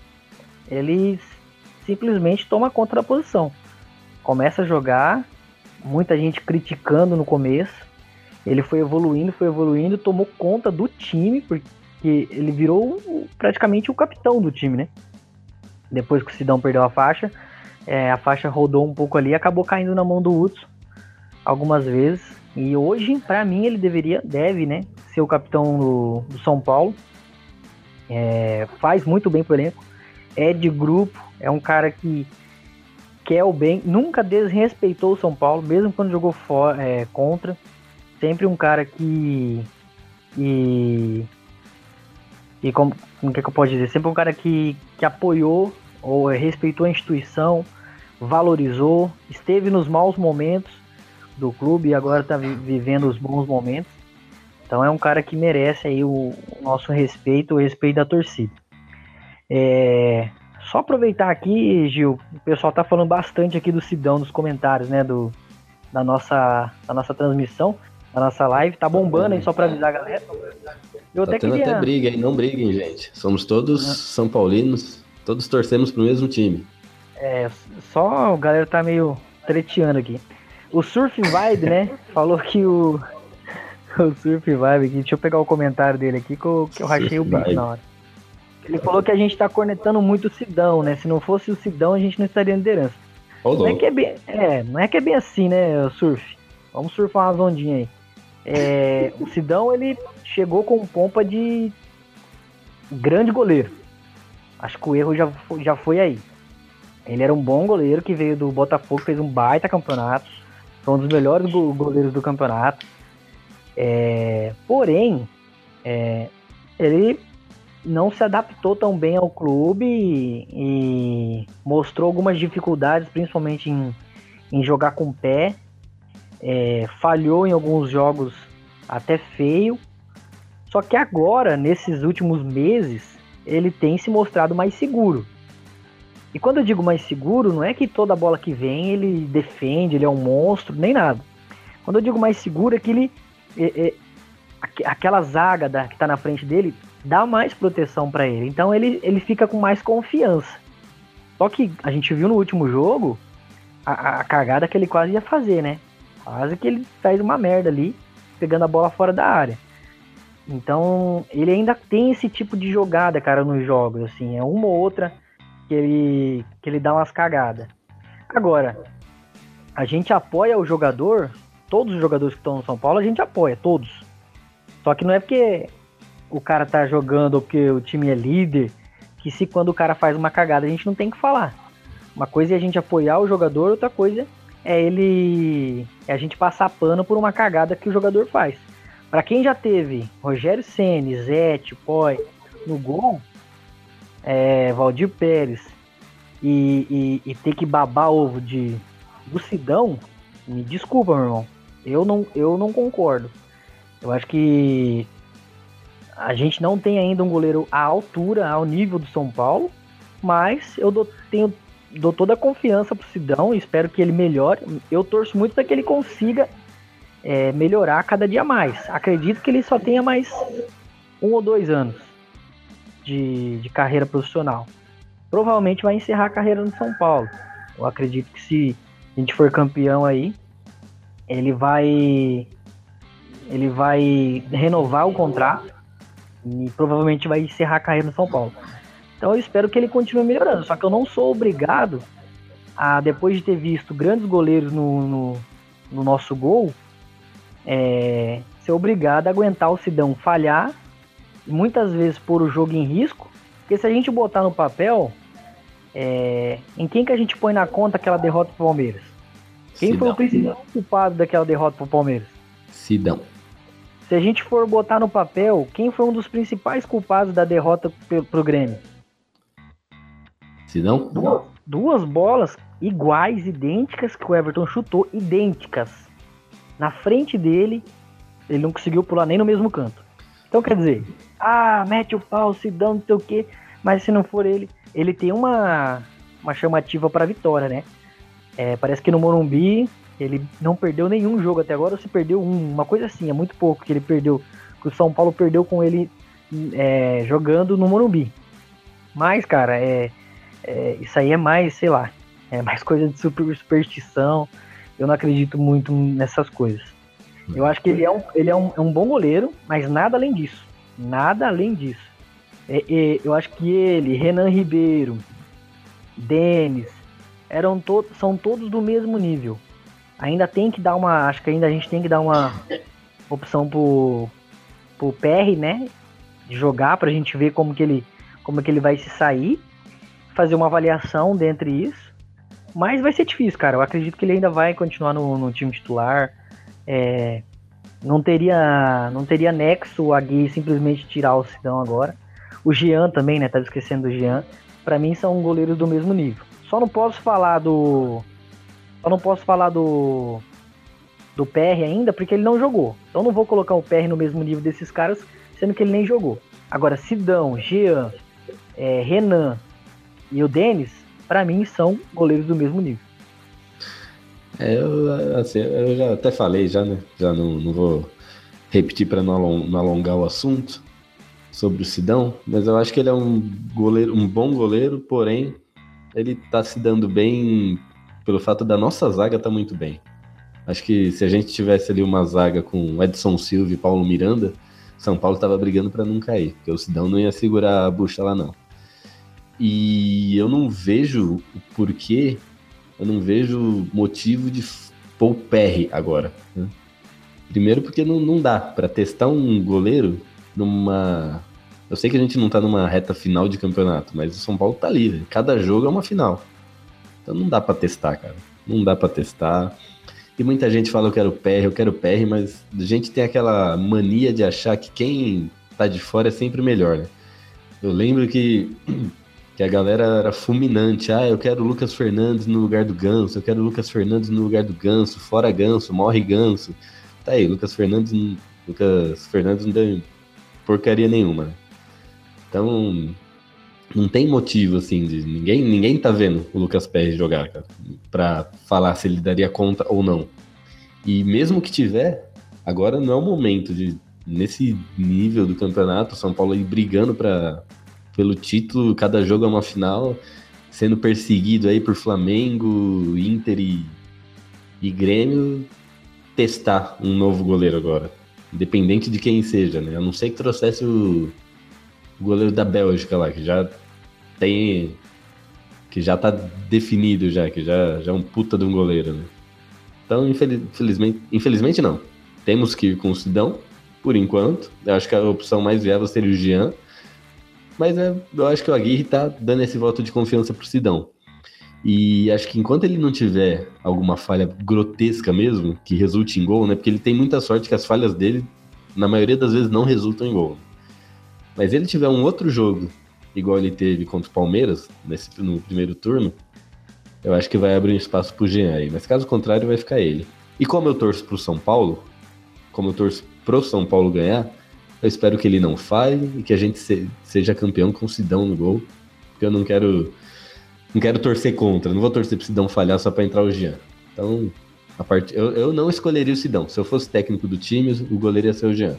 ele simplesmente toma conta da posição. Começa a jogar, muita gente criticando no começo. Ele foi evoluindo, foi evoluindo, tomou conta do time, porque ele virou praticamente o capitão do time, né? Depois que o Sidão perdeu a faixa, é, a faixa rodou um pouco ali e acabou caindo na mão do Hudson algumas vezes. E hoje, para mim, ele deveria, deve, né, ser o capitão do, do, São Paulo. é, faz muito bem pro elenco, é de grupo, é um cara que quer o bem, nunca desrespeitou o São Paulo, mesmo quando jogou for, é, contra. Sempre um cara que. E. E como, como que, é que eu posso dizer? Sempre um cara que, que apoiou ou respeitou a instituição, valorizou, esteve nos maus momentos do clube e agora está vi vivendo os bons momentos. Então é um cara que merece aí o, o nosso respeito, o respeito da torcida. É, só aproveitar aqui, Gil, o pessoal tá falando bastante aqui do Sidão nos comentários, né, do, da, nossa, da nossa transmissão, da nossa live. Tá bombando aí, só pra avisar a galera. Eu tá até tendo queria... até briga aí, não briguem, gente. Somos todos São Paulinos, todos torcemos pro mesmo time. É, só o galera tá meio treteando aqui. O Surf Vibe, né, falou que o... o Surf Vibe aqui, deixa eu pegar o comentário dele aqui, que eu, que eu rachei o bico na hora. Ele falou que a gente tá cornetando muito o Sidão, né? Se não fosse o Sidão, a gente não estaria em liderança. Oh, não, é que é, bem, é, não é que é bem assim, né, surf? Vamos surfar umas ondinhas aí. É, o Sidão, ele chegou com pompa de grande goleiro. Acho que o erro já, já foi aí. Ele era um bom goleiro que veio do Botafogo, fez um baita campeonato. Foi um dos melhores goleiros do campeonato. É, porém, é, ele não se adaptou tão bem ao clube e, e mostrou algumas dificuldades, principalmente em, em jogar com o pé. É, falhou em alguns jogos até feio. Só que agora, nesses últimos meses, ele tem se mostrado mais seguro. E quando eu digo mais seguro, não é que toda bola que vem ele defende, ele é um monstro, nem nada. Quando eu digo mais seguro, é que ele. É, é, aquela zaga da, que está na frente dele dá mais proteção para ele. Então ele, ele fica com mais confiança. Só que a gente viu no último jogo a, a cagada que ele quase ia fazer, né? Quase que ele faz uma merda ali, pegando a bola fora da área. Então, ele ainda tem esse tipo de jogada, cara, nos jogos, assim, é uma ou outra que ele que ele dá umas cagadas. Agora, a gente apoia o jogador, todos os jogadores que estão no São Paulo, a gente apoia, todos. Só que não é porque o cara tá jogando ou porque o time é líder, que se quando o cara faz uma cagada a gente não tem que falar. Uma coisa é a gente apoiar o jogador, outra coisa é ele é a gente passar pano por uma cagada que o jogador faz. Para quem já teve Rogério Ceni, Zete, Poi no gol, é, Valdir Pérez e, e, e, ter que babar ovo de Lucidão, me desculpa, meu irmão. Eu não, eu não concordo. Eu acho que a gente não tem ainda um goleiro à altura, ao nível do São Paulo, mas eu dou, tenho, dou toda a confiança pro Sidão e espero que ele melhore. Eu torço muito para que ele consiga é, melhorar cada dia mais. Acredito que ele só tenha mais um ou dois anos de, de carreira profissional. Provavelmente vai encerrar a carreira no São Paulo. Eu acredito que se a gente for campeão aí, ele vai ele vai renovar o contrato e provavelmente vai encerrar a carreira no São Paulo. Então eu espero que ele continue melhorando. Só que eu não sou obrigado a, depois de ter visto grandes goleiros no, no, no nosso gol, é, ser obrigado a aguentar o Sidão falhar, muitas vezes pôr o jogo em risco, porque se a gente botar no papel, é, em quem que a gente põe na conta aquela derrota pro Palmeiras? Quem foi o principal culpado daquela derrota pro Palmeiras? Sidão. Se a gente for botar no papel, quem foi um dos principais culpados da derrota pro, pro Grêmio? Se não? Duas, duas bolas iguais, idênticas, que o Everton chutou, idênticas. Na frente dele, ele não conseguiu pular nem no mesmo canto. Então quer dizer, ah, mete o pau, se dá não sei o quê, mas se não for ele, ele tem uma, uma chamativa para vitória, né? É, parece que no Morumbi ele não perdeu nenhum jogo até agora, ou se perdeu um, uma coisa assim, é muito pouco que ele perdeu, que o São Paulo perdeu com ele é, jogando no Morumbi. Mas, cara, é, é, isso aí é mais, sei lá, é mais coisa de super superstição. Eu não acredito muito nessas coisas. Eu acho que ele é um, ele é um, é um bom goleiro, mas nada além disso. Nada além disso. É, é, eu acho que ele, Renan Ribeiro, Denis, eram todos, são todos do mesmo nível ainda tem que dar uma. Acho que ainda a gente tem que dar uma opção pro, pro PR, né? de jogar pra gente ver como que ele, como que ele vai se sair, fazer uma avaliação dentre isso. Mas vai ser difícil, cara. Eu acredito que ele ainda vai continuar no, no time titular. É, não teria não teria nexo a Gui simplesmente tirar o Sidão agora. O Jean também, né? Tava esquecendo do Jean. Para mim são goleiros do mesmo nível. Só não posso falar do só não posso falar do do PR ainda porque ele não jogou. Então não vou colocar o PR no mesmo nível desses caras, sendo que ele nem jogou. Agora Sidão, Jean, é, Renan e o Denis, para mim são goleiros do mesmo nível. É, eu, assim, eu já até falei já, né? Já não, não vou repetir para não, alongar o assunto sobre o Sidão, mas eu acho que ele é um goleiro, um bom goleiro, porém ele tá se dando bem pelo fato da nossa zaga tá muito bem. Acho que se a gente tivesse ali uma zaga com Edson Silva e Paulo Miranda, São Paulo tava brigando para não cair, porque o Sidão não ia segurar a bucha lá não. E eu não vejo o porquê, eu não vejo motivo de pôr o PR agora. Né? Primeiro porque não, não dá para testar um goleiro numa. Eu sei que a gente não tá numa reta final de campeonato, mas o São Paulo tá livre. Cada jogo é uma final. Então não dá para testar, cara. Não dá para testar. E muita gente fala eu quero PR, eu quero PR, mas a gente tem aquela mania de achar que quem tá de fora é sempre melhor, né? Eu lembro que, que a galera era fulminante. Ah, eu quero o Lucas Fernandes no lugar do Ganso, eu quero o Lucas Fernandes no lugar do Ganso, fora Ganso, morre Ganso. Tá aí, Lucas Fernandes, Lucas Fernandes não deu porcaria nenhuma. Né? Então, não tem motivo, assim, de ninguém, ninguém tá vendo o Lucas Pérez jogar, cara, pra falar se ele daria conta ou não. E mesmo que tiver, agora não é o momento de, nesse nível do campeonato, São Paulo aí brigando pra, pelo título, cada jogo é uma final, sendo perseguido aí por Flamengo, Inter e, e Grêmio, testar um novo goleiro agora. Independente de quem seja, né? A não ser que trouxesse o, o goleiro da Bélgica lá, que já tem. que já tá definido já, que já, já é um puta de um goleiro, né? Então, infelizmente, infelizmente não. Temos que ir com o Sidão, por enquanto. Eu acho que a opção mais viável seria o Jean. Mas é, eu acho que o Aguirre tá dando esse voto de confiança pro Sidão. E acho que enquanto ele não tiver alguma falha grotesca mesmo, que resulte em gol, né? Porque ele tem muita sorte que as falhas dele, na maioria das vezes, não resultam em gol. Mas ele tiver um outro jogo, igual ele teve contra o Palmeiras, nesse, no primeiro turno, eu acho que vai abrir um espaço pro Jean aí. Mas caso contrário, vai ficar ele. E como eu torço pro São Paulo, como eu torço pro São Paulo ganhar, eu espero que ele não falhe e que a gente se, seja campeão com o Sidão no gol. Porque eu não quero não quero torcer contra, não vou torcer pro Sidão falhar só para entrar o Jean. Então, a part... eu, eu não escolheria o Sidão. Se eu fosse técnico do time, o goleiro ia ser o Jean.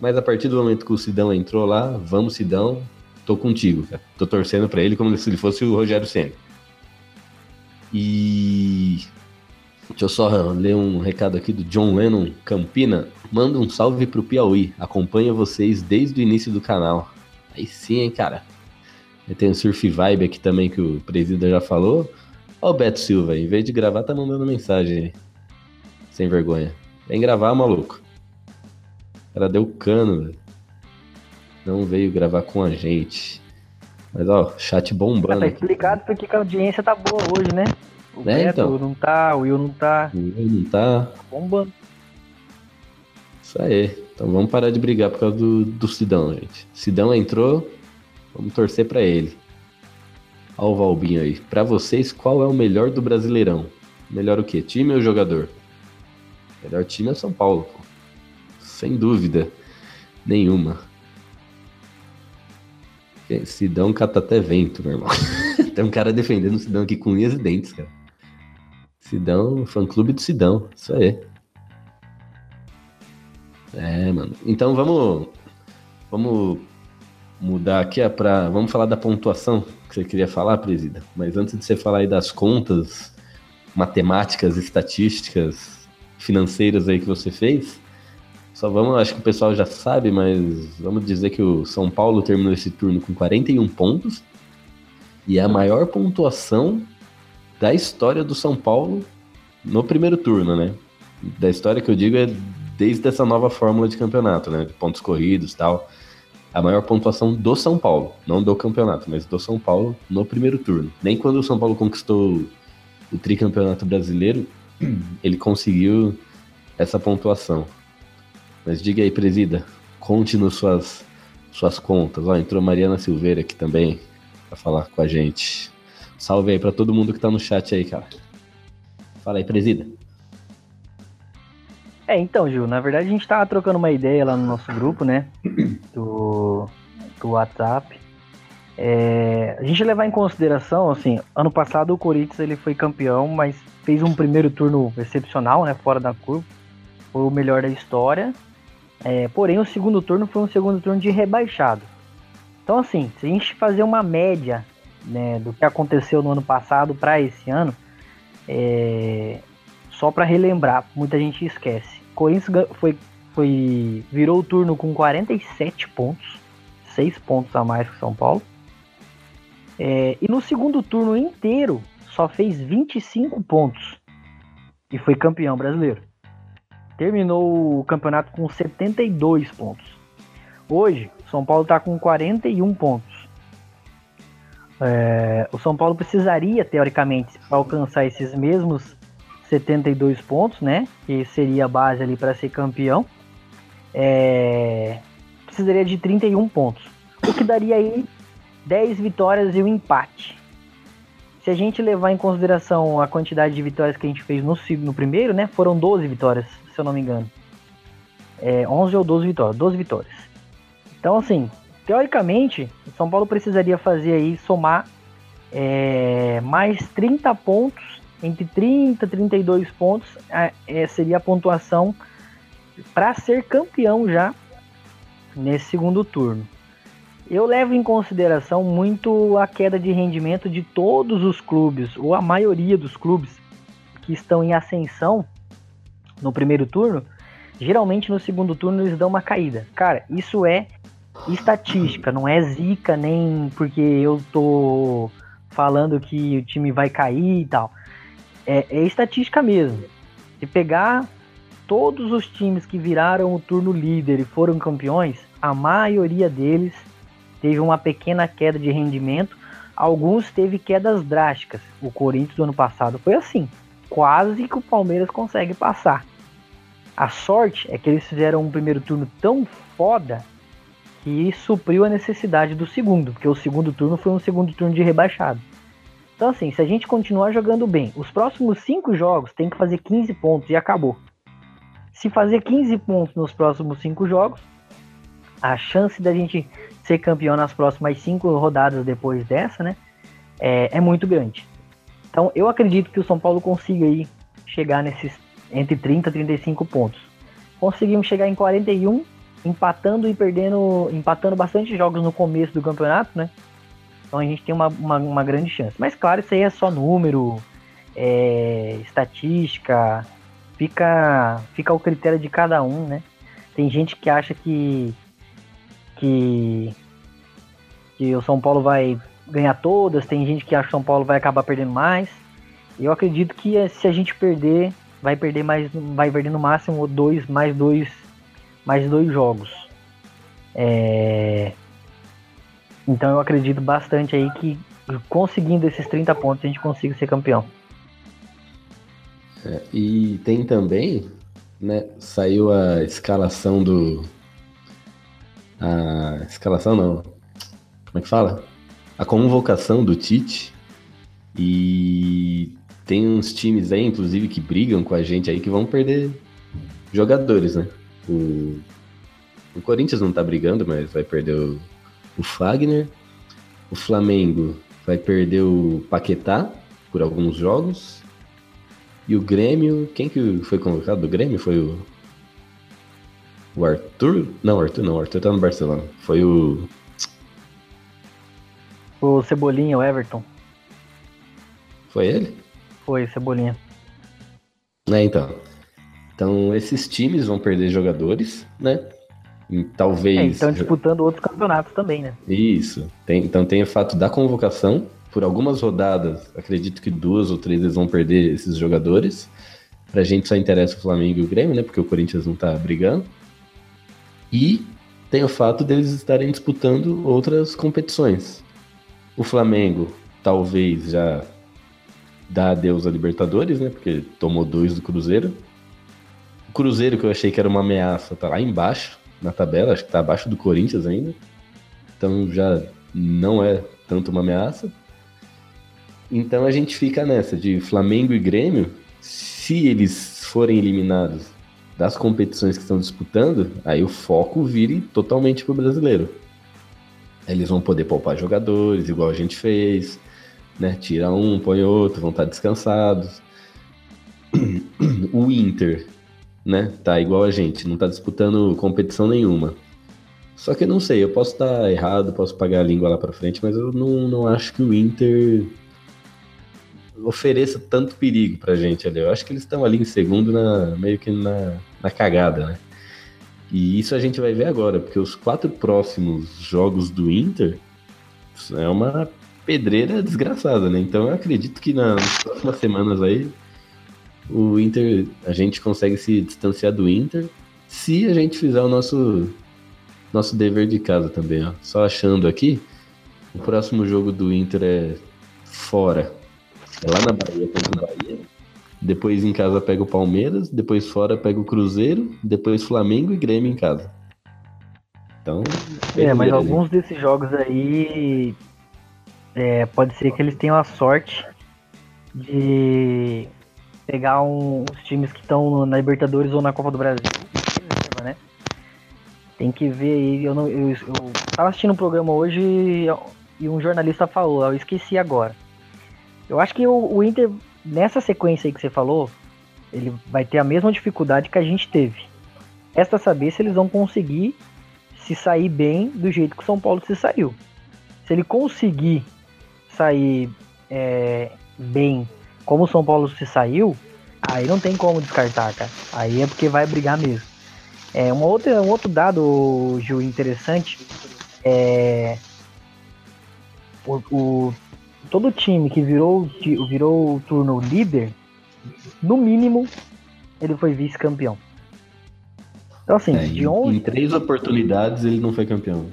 Mas a partir do momento que o Sidão entrou lá, vamos Sidão, tô contigo, cara. Tô torcendo para ele como se ele fosse o Rogério Senna. E deixa eu só ler um recado aqui do John Lennon Campina. Manda um salve pro Piauí. Acompanha vocês desde o início do canal. Aí sim, hein, cara. Tem o Surf Vibe aqui também que o presidente já falou. Ó o Beto Silva, em vez de gravar, tá mandando mensagem aí. Sem vergonha. Vem gravar, maluco. O cara deu cano, velho. Não veio gravar com a gente. Mas ó, chat bombando. Tá explicado porque a audiência tá boa hoje, né? O é, Beto então. não tá, o Will não tá. O Will não tá. Tá bombando. Isso aí. Então vamos parar de brigar por causa do, do Sidão, gente. Sidão entrou, Vamos torcer para ele. Olha o Valbinho aí. Para vocês, qual é o melhor do Brasileirão? Melhor o quê? Time ou jogador? Melhor time é São Paulo, pô. Sem dúvida nenhuma. Sidão cata até vento, meu irmão. Tem um cara defendendo o Sidão aqui com unhas e dentes, cara. Sidão, fã clube do Sidão. Isso aí. É, mano. Então vamos. Vamos mudar aqui para vamos falar da pontuação que você queria falar, presida. Mas antes de você falar aí das contas matemáticas, estatísticas, financeiras aí que você fez, só vamos, acho que o pessoal já sabe, mas vamos dizer que o São Paulo terminou esse turno com 41 pontos e é a maior pontuação da história do São Paulo no primeiro turno, né? Da história que eu digo é desde essa nova fórmula de campeonato, né? Pontos corridos, tal a maior pontuação do São Paulo, não do campeonato, mas do São Paulo no primeiro turno. Nem quando o São Paulo conquistou o tricampeonato brasileiro, ele conseguiu essa pontuação. Mas diga aí, presida, conte-nos suas, suas contas. Ó, entrou Mariana Silveira aqui também para falar com a gente. Salve aí para todo mundo que tá no chat aí, cara. Fala aí, presida. É, então, Gil, na verdade a gente tava trocando uma ideia lá no nosso grupo, né? Do, do WhatsApp. É, a gente levar em consideração, assim, ano passado o Corinthians ele foi campeão, mas fez um primeiro turno excepcional, né? Fora da curva. Foi o melhor da história. É, porém, o segundo turno foi um segundo turno de rebaixado. Então, assim, se a gente fazer uma média né, do que aconteceu no ano passado para esse ano, é, só para relembrar, muita gente esquece. Corinthians foi, foi, virou o turno com 47 pontos, 6 pontos a mais que São Paulo. É, e no segundo turno inteiro só fez 25 pontos e foi campeão brasileiro. Terminou o campeonato com 72 pontos. Hoje, São Paulo está com 41 pontos. É, o São Paulo precisaria, teoricamente, alcançar esses mesmos 72 pontos, né? Que seria a base ali para ser campeão. É, precisaria de 31 pontos. O que daria aí 10 vitórias e um empate. Se a gente levar em consideração a quantidade de vitórias que a gente fez no, no primeiro, né? Foram 12 vitórias, se eu não me engano. É, 11 ou 12 vitórias. 12 vitórias. Então, assim, teoricamente, o São Paulo precisaria fazer aí, somar é, mais 30 pontos entre 30 e 32 pontos é, seria a pontuação para ser campeão já nesse segundo turno. Eu levo em consideração muito a queda de rendimento de todos os clubes, ou a maioria dos clubes que estão em ascensão no primeiro turno, geralmente no segundo turno eles dão uma caída. Cara, isso é estatística, não é zica nem porque eu tô falando que o time vai cair e tal é, é estatística mesmo. Se pegar todos os times que viraram o turno líder e foram campeões, a maioria deles teve uma pequena queda de rendimento. Alguns teve quedas drásticas. O Corinthians do ano passado foi assim. Quase que o Palmeiras consegue passar. A sorte é que eles fizeram um primeiro turno tão foda que supriu a necessidade do segundo, porque o segundo turno foi um segundo turno de rebaixado. Então, assim, se a gente continuar jogando bem, os próximos cinco jogos tem que fazer 15 pontos e acabou. Se fazer 15 pontos nos próximos cinco jogos, a chance da gente ser campeão nas próximas cinco rodadas depois dessa, né, é, é muito grande. Então, eu acredito que o São Paulo consiga aí chegar nesses entre 30 e 35 pontos. Conseguimos chegar em 41, empatando e perdendo, empatando bastante jogos no começo do campeonato, né? Então a gente tem uma, uma, uma grande chance. Mas claro, isso aí é só número, é, estatística, fica, fica ao critério de cada um, né? Tem gente que acha que, que, que o São Paulo vai ganhar todas, tem gente que acha que o São Paulo vai acabar perdendo mais. Eu acredito que se a gente perder, vai perder mais, vai perder no máximo dois, mais dois, mais dois jogos. É, então eu acredito bastante aí que conseguindo esses 30 pontos a gente consiga ser campeão. É, e tem também, né, saiu a escalação do a escalação não. Como é que fala? A convocação do Tite e tem uns times aí, inclusive, que brigam com a gente aí que vão perder jogadores, né? O, o Corinthians não tá brigando, mas vai perder o o Fagner. O Flamengo vai perder o Paquetá por alguns jogos. E o Grêmio, quem que foi convocado do Grêmio? Foi o. O Arthur? Não, Arthur não, o Arthur tá no Barcelona. Foi o. O Cebolinha, o Everton. Foi ele? Foi, Cebolinha. É, então. Então, esses times vão perder jogadores, né? talvez. É, estão disputando outros campeonatos também, né? Isso. Tem, então tem o fato da convocação. Por algumas rodadas, acredito que duas ou três eles vão perder esses jogadores. Pra gente só interessa o Flamengo e o Grêmio, né? Porque o Corinthians não tá brigando. E tem o fato deles estarem disputando outras competições. O Flamengo talvez já dá adeus a Libertadores, né? Porque tomou dois do Cruzeiro. Cruzeiro, que eu achei que era uma ameaça, tá lá embaixo na tabela, acho que tá abaixo do Corinthians ainda. Então já não é tanto uma ameaça. Então a gente fica nessa de Flamengo e Grêmio, se eles forem eliminados das competições que estão disputando, aí o foco vire totalmente pro brasileiro. Eles vão poder poupar jogadores, igual a gente fez, né? Tira um, põe outro, vão estar descansados. O Inter, né? Tá igual a gente, não tá disputando competição nenhuma. Só que eu não sei, eu posso estar errado, posso pagar a língua lá pra frente, mas eu não, não acho que o Inter ofereça tanto perigo pra gente ali. Eu acho que eles estão ali em segundo, na, meio que na, na cagada, né? E isso a gente vai ver agora, porque os quatro próximos jogos do Inter é uma pedreira desgraçada, né? Então eu acredito que nas próximas semanas aí o Inter, a gente consegue se distanciar do Inter se a gente fizer o nosso nosso dever de casa também, ó. Só achando aqui, o próximo jogo do Inter é fora. É lá na Bahia contra o Bahia. Depois em casa pega o Palmeiras, depois fora pega o Cruzeiro, depois Flamengo e Grêmio em casa. Então. É, mas alguns desses jogos aí é, pode ser que eles tenham a sorte de pegar um, uns times que estão na Libertadores ou na Copa do Brasil. Né? Tem que ver. Eu, não, eu, eu tava assistindo um programa hoje e um jornalista falou, eu esqueci agora. Eu acho que o, o Inter nessa sequência aí que você falou, ele vai ter a mesma dificuldade que a gente teve. Resta saber se eles vão conseguir se sair bem do jeito que o São Paulo se saiu. Se ele conseguir sair é, bem como o São Paulo se saiu, aí não tem como descartar, cara. Aí é porque vai brigar mesmo. É, uma outra, um outro dado, Gil, interessante é o, o todo time que virou, virou o turno líder, no mínimo, ele foi vice-campeão. Então, assim, é, de 11... Em três oportunidades ele não foi campeão.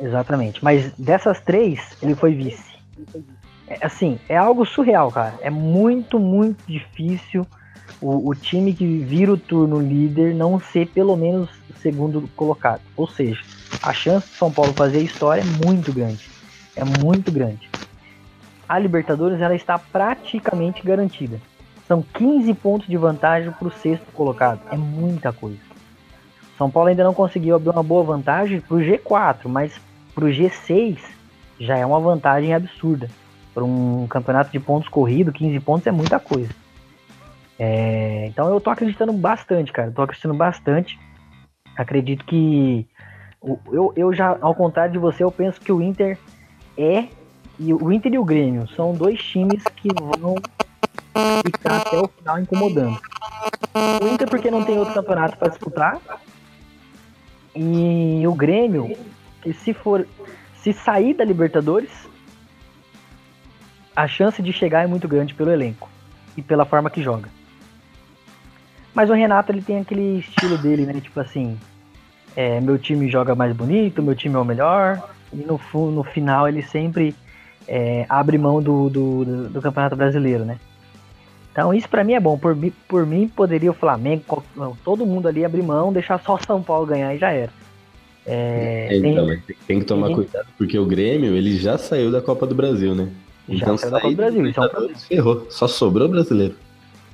Exatamente. Mas dessas três, ele foi vice. É, assim, é algo surreal, cara. É muito, muito difícil o, o time que vira o turno líder não ser pelo menos segundo colocado. Ou seja, a chance de São Paulo fazer história é muito grande. É muito grande a Libertadores ela está praticamente garantida. São 15 pontos de vantagem para o sexto colocado. É muita coisa. São Paulo ainda não conseguiu abrir uma boa vantagem para o G4, mas para o G6 já é uma vantagem absurda. Para um campeonato de pontos corrido, 15 pontos é muita coisa. É, então eu tô acreditando bastante, cara. Tô acreditando bastante. Acredito que. Eu, eu já, ao contrário de você, eu penso que o Inter é e o Inter e o Grêmio são dois times que vão ficar até o final incomodando. O Inter porque não tem outro campeonato para disputar. E o Grêmio, que se for se sair da Libertadores, a chance de chegar é muito grande pelo elenco e pela forma que joga. Mas o Renato ele tem aquele estilo dele, né? Tipo assim, é, meu time joga mais bonito, meu time é o melhor. E no, no final ele sempre é, abre mão do, do, do, Campeonato Brasileiro, né? Então isso para mim é bom. Por, por mim poderia o Flamengo, todo mundo ali abrir mão, deixar só São Paulo ganhar e já era. É, então, tem, tem, que tomar tem, cuidado, porque o Grêmio ele já saiu da Copa do Brasil, né? Então saiu da Copa do Brasil, então é ferrou, só sobrou brasileiro.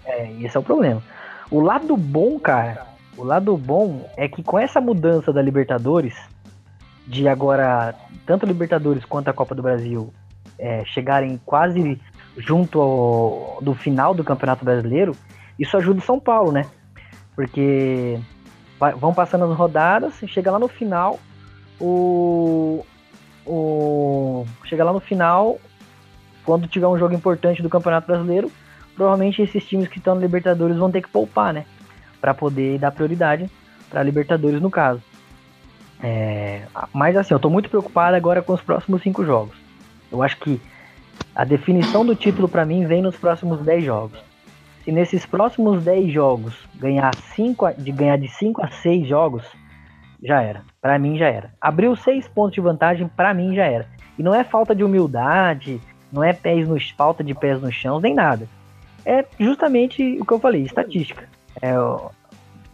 É, esse é o problema. O lado bom, cara, o lado bom é que com essa mudança da Libertadores, de agora tanto a Libertadores quanto a Copa do Brasil é, chegarem quase junto ao, do final do Campeonato Brasileiro, isso ajuda o São Paulo, né? Porque vão passando as rodadas, chega lá no final, o, o chega lá no final, quando tiver um jogo importante do Campeonato Brasileiro, provavelmente esses times que estão no Libertadores vão ter que poupar, né? Para poder dar prioridade para Libertadores no caso. É, mas assim, eu tô muito preocupado agora com os próximos cinco jogos. Eu acho que a definição do título para mim vem nos próximos 10 jogos. Se nesses próximos 10 jogos ganhar cinco, de ganhar de 5 a 6 jogos, já era. Pra mim já era. Abriu seis pontos de vantagem, pra mim já era. E não é falta de humildade, não é pés no, falta de pés no chão, nem nada. É justamente o que eu falei, estatística. É o,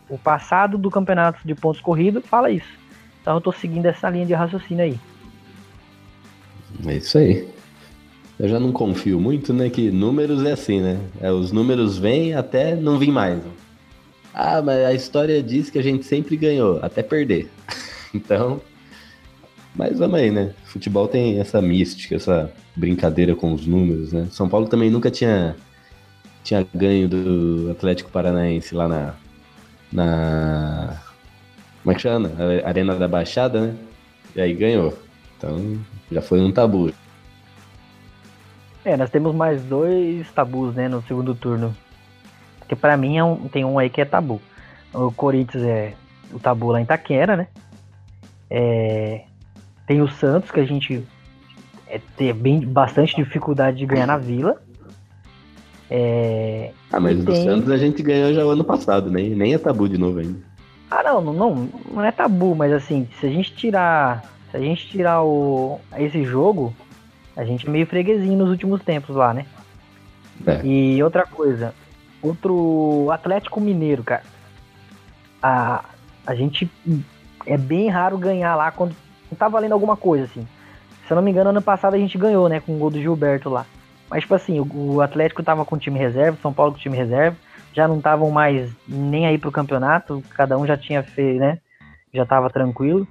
o passado do campeonato de pontos corridos fala isso. Então eu tô seguindo essa linha de raciocínio aí. É isso aí. Eu já não confio muito, né? Que números é assim, né? É, os números vêm até não vir mais. Ah, mas a história diz que a gente sempre ganhou, até perder. então, mas aí, né? Futebol tem essa mística, essa brincadeira com os números, né? São Paulo também nunca tinha, tinha ganho do Atlético Paranaense lá na. na como é que chama? Arena da Baixada, né? E aí ganhou. Então já foi um tabu. É, nós temos mais dois tabus, né, no segundo turno. Porque para mim é um, tem um aí que é tabu. O Corinthians é o tabu lá em Taquera, né? É, tem o Santos, que a gente é, tem bem, bastante dificuldade de ganhar na Vila. É, ah, mas do Santos a gente ganhou já o ano passado, nem, nem é tabu de novo ainda. Ah, não, não, não é tabu, mas assim, se a gente tirar, se a gente tirar o, esse jogo, a gente é meio freguesinho nos últimos tempos lá, né? É. E outra coisa, outro Atlético Mineiro, cara. A, a gente é bem raro ganhar lá quando tá valendo alguma coisa, assim. Se eu não me engano, ano passado a gente ganhou, né, com o gol do Gilberto lá. Mas, tipo assim, o, Atlético tava com time reserva, São Paulo com time reserva, já não estavam mais nem aí pro campeonato, cada um já tinha feito, né, já tava tranquilo.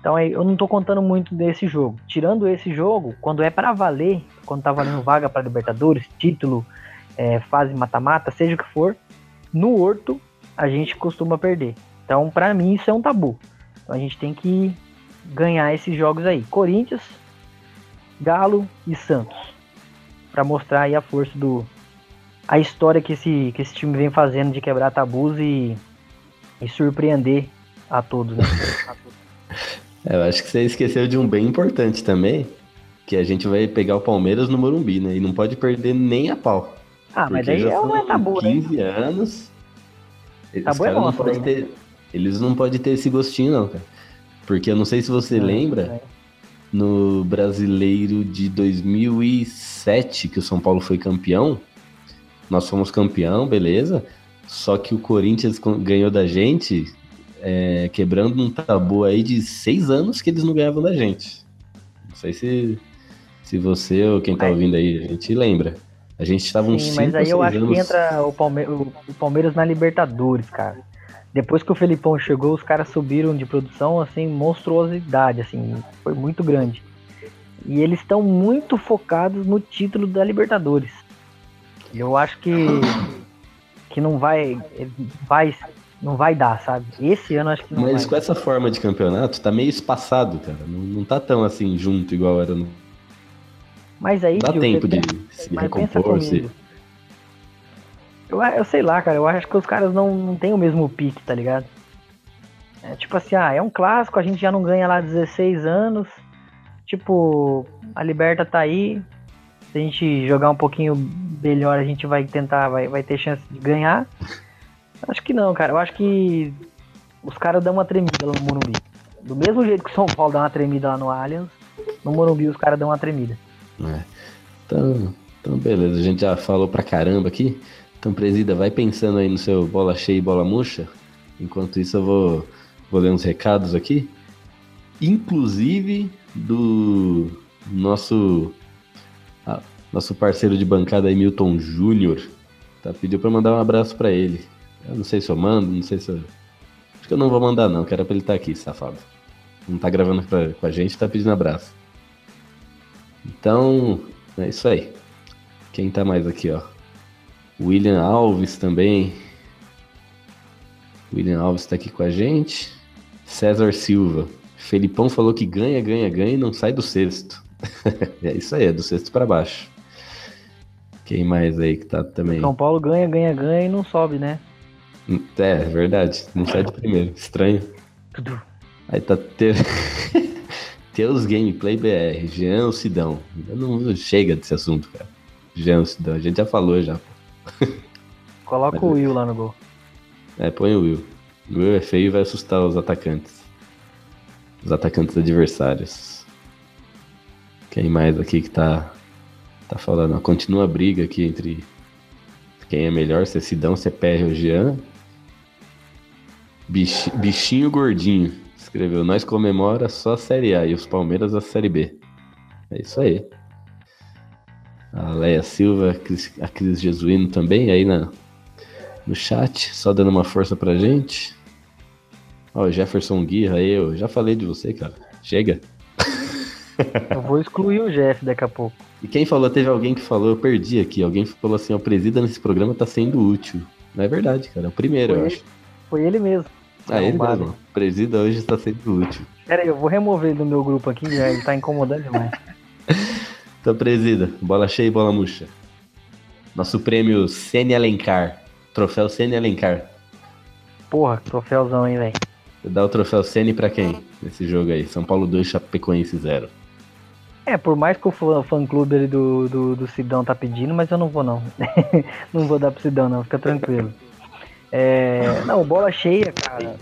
Então eu não tô contando muito desse jogo. Tirando esse jogo, quando é para valer, quando tá valendo vaga para Libertadores, título, é, fase mata-mata, seja o que for, no Horto a gente costuma perder. Então, para mim, isso é um tabu. Então, a gente tem que ganhar esses jogos aí. Corinthians, Galo e Santos. Para mostrar aí a força do. a história que esse, que esse time vem fazendo de quebrar tabus e, e surpreender a todos, né? É, eu acho que você esqueceu de um bem importante também, que a gente vai pegar o Palmeiras no Morumbi, né? E não pode perder nem a pau. Ah, mas daí é um é tabu, 15 né? anos. Tabu é nosso, não ter, Eles não podem ter esse gostinho, não, cara. Porque eu não sei se você não, lembra, é. no Brasileiro de 2007, que o São Paulo foi campeão, nós fomos campeão, beleza? Só que o Corinthians ganhou da gente é, quebrando um tabu aí de seis anos que eles não ganhavam da gente. Não sei se, se você ou quem tá ouvindo aí, a gente lembra. A gente estava uns Sim, mas aí eu acho anos... que entra o, Palme o, Palmeiras na Libertadores, cara. Depois que o Felipão chegou, os caras subiram de produção, assim, monstruosidade, assim, foi muito grande. E eles estão muito focados no título da Libertadores. Eu acho que que não vai vai não vai dar, sabe? Esse ano acho que não Mas vai. com essa forma de campeonato, tá meio espaçado, cara. Não, não tá tão assim junto igual era no. Mas aí. Dá tempo de se recompor. Se... Eu, eu sei lá, cara. Eu acho que os caras não, não têm o mesmo pique, tá ligado? É tipo assim, ah, é um clássico, a gente já não ganha lá 16 anos. Tipo, a Liberta tá aí. Se a gente jogar um pouquinho melhor, a gente vai tentar, vai, vai ter chance de ganhar. Acho que não, cara. Eu acho que os caras dão uma tremida lá no Morumbi. Do mesmo jeito que o São Paulo dá uma tremida lá no Allianz, no Morumbi os caras dão uma tremida. É. Então, então, beleza. A gente já falou pra caramba aqui. Então, presida, vai pensando aí no seu bola cheia e bola murcha. Enquanto isso, eu vou, vou ler uns recados aqui. Inclusive do nosso nosso parceiro de bancada aí, Milton Júnior. Tá, pediu para mandar um abraço para ele. Eu não sei se eu mando, não sei se eu... Acho que eu não vou mandar não, que era pra ele estar tá aqui, safado. Não tá gravando pra, com a gente, tá pedindo abraço. Então, é isso aí. Quem tá mais aqui, ó? William Alves também. William Alves tá aqui com a gente. César Silva. Felipão falou que ganha, ganha, ganha e não sai do sexto. é isso aí, é do sexto para baixo. Quem mais aí que tá também? São Paulo ganha, ganha, ganha e não sobe, né? É, é verdade. Não sai de primeiro. Estranho. Aí tá ter... Teus Gameplay BR, Jean Sidão. Não chega desse assunto, cara. Jean Sidão, a gente já falou já. Coloca Mas, o Will lá no gol. É, põe o Will. O Will é feio e vai assustar os atacantes. os atacantes adversários. Quem mais aqui que tá, tá falando? Continua a briga aqui entre quem é melhor, se é Sidão, se é PR ou Jean. Bich, bichinho gordinho. Escreveu, nós comemora só a Série A e os Palmeiras a Série B. É isso aí. A Leia Silva, a Cris, a Cris Jesuíno também, aí na, no chat, só dando uma força pra gente. Ó, o Jefferson Guirra, eu já falei de você, cara. Chega. Eu vou excluir o Jeff daqui a pouco. E quem falou, teve alguém que falou, eu perdi aqui. Alguém falou assim, ó, o presida nesse programa tá sendo útil. Não é verdade, cara. É o primeiro, Foi eu ele. acho. Foi ele mesmo. Ah, ele Arrombado. mesmo. O presida hoje está sendo útil. Pera aí, eu vou remover ele do meu grupo aqui, já ele tá incomodando demais. Então, presida, bola cheia e bola murcha. Nosso prêmio Sene Alencar. Troféu Sene Alencar. Porra, troféuzão, hein, velho. Dá o troféu Sene pra quem nesse jogo aí? São Paulo 2, Chapecoense 0. É, por mais que o fã, fã clube ali do, do, do Sidão tá pedindo, mas eu não vou não. não vou dar pro Sidão não, fica tranquilo. É, não, bola cheia, cara.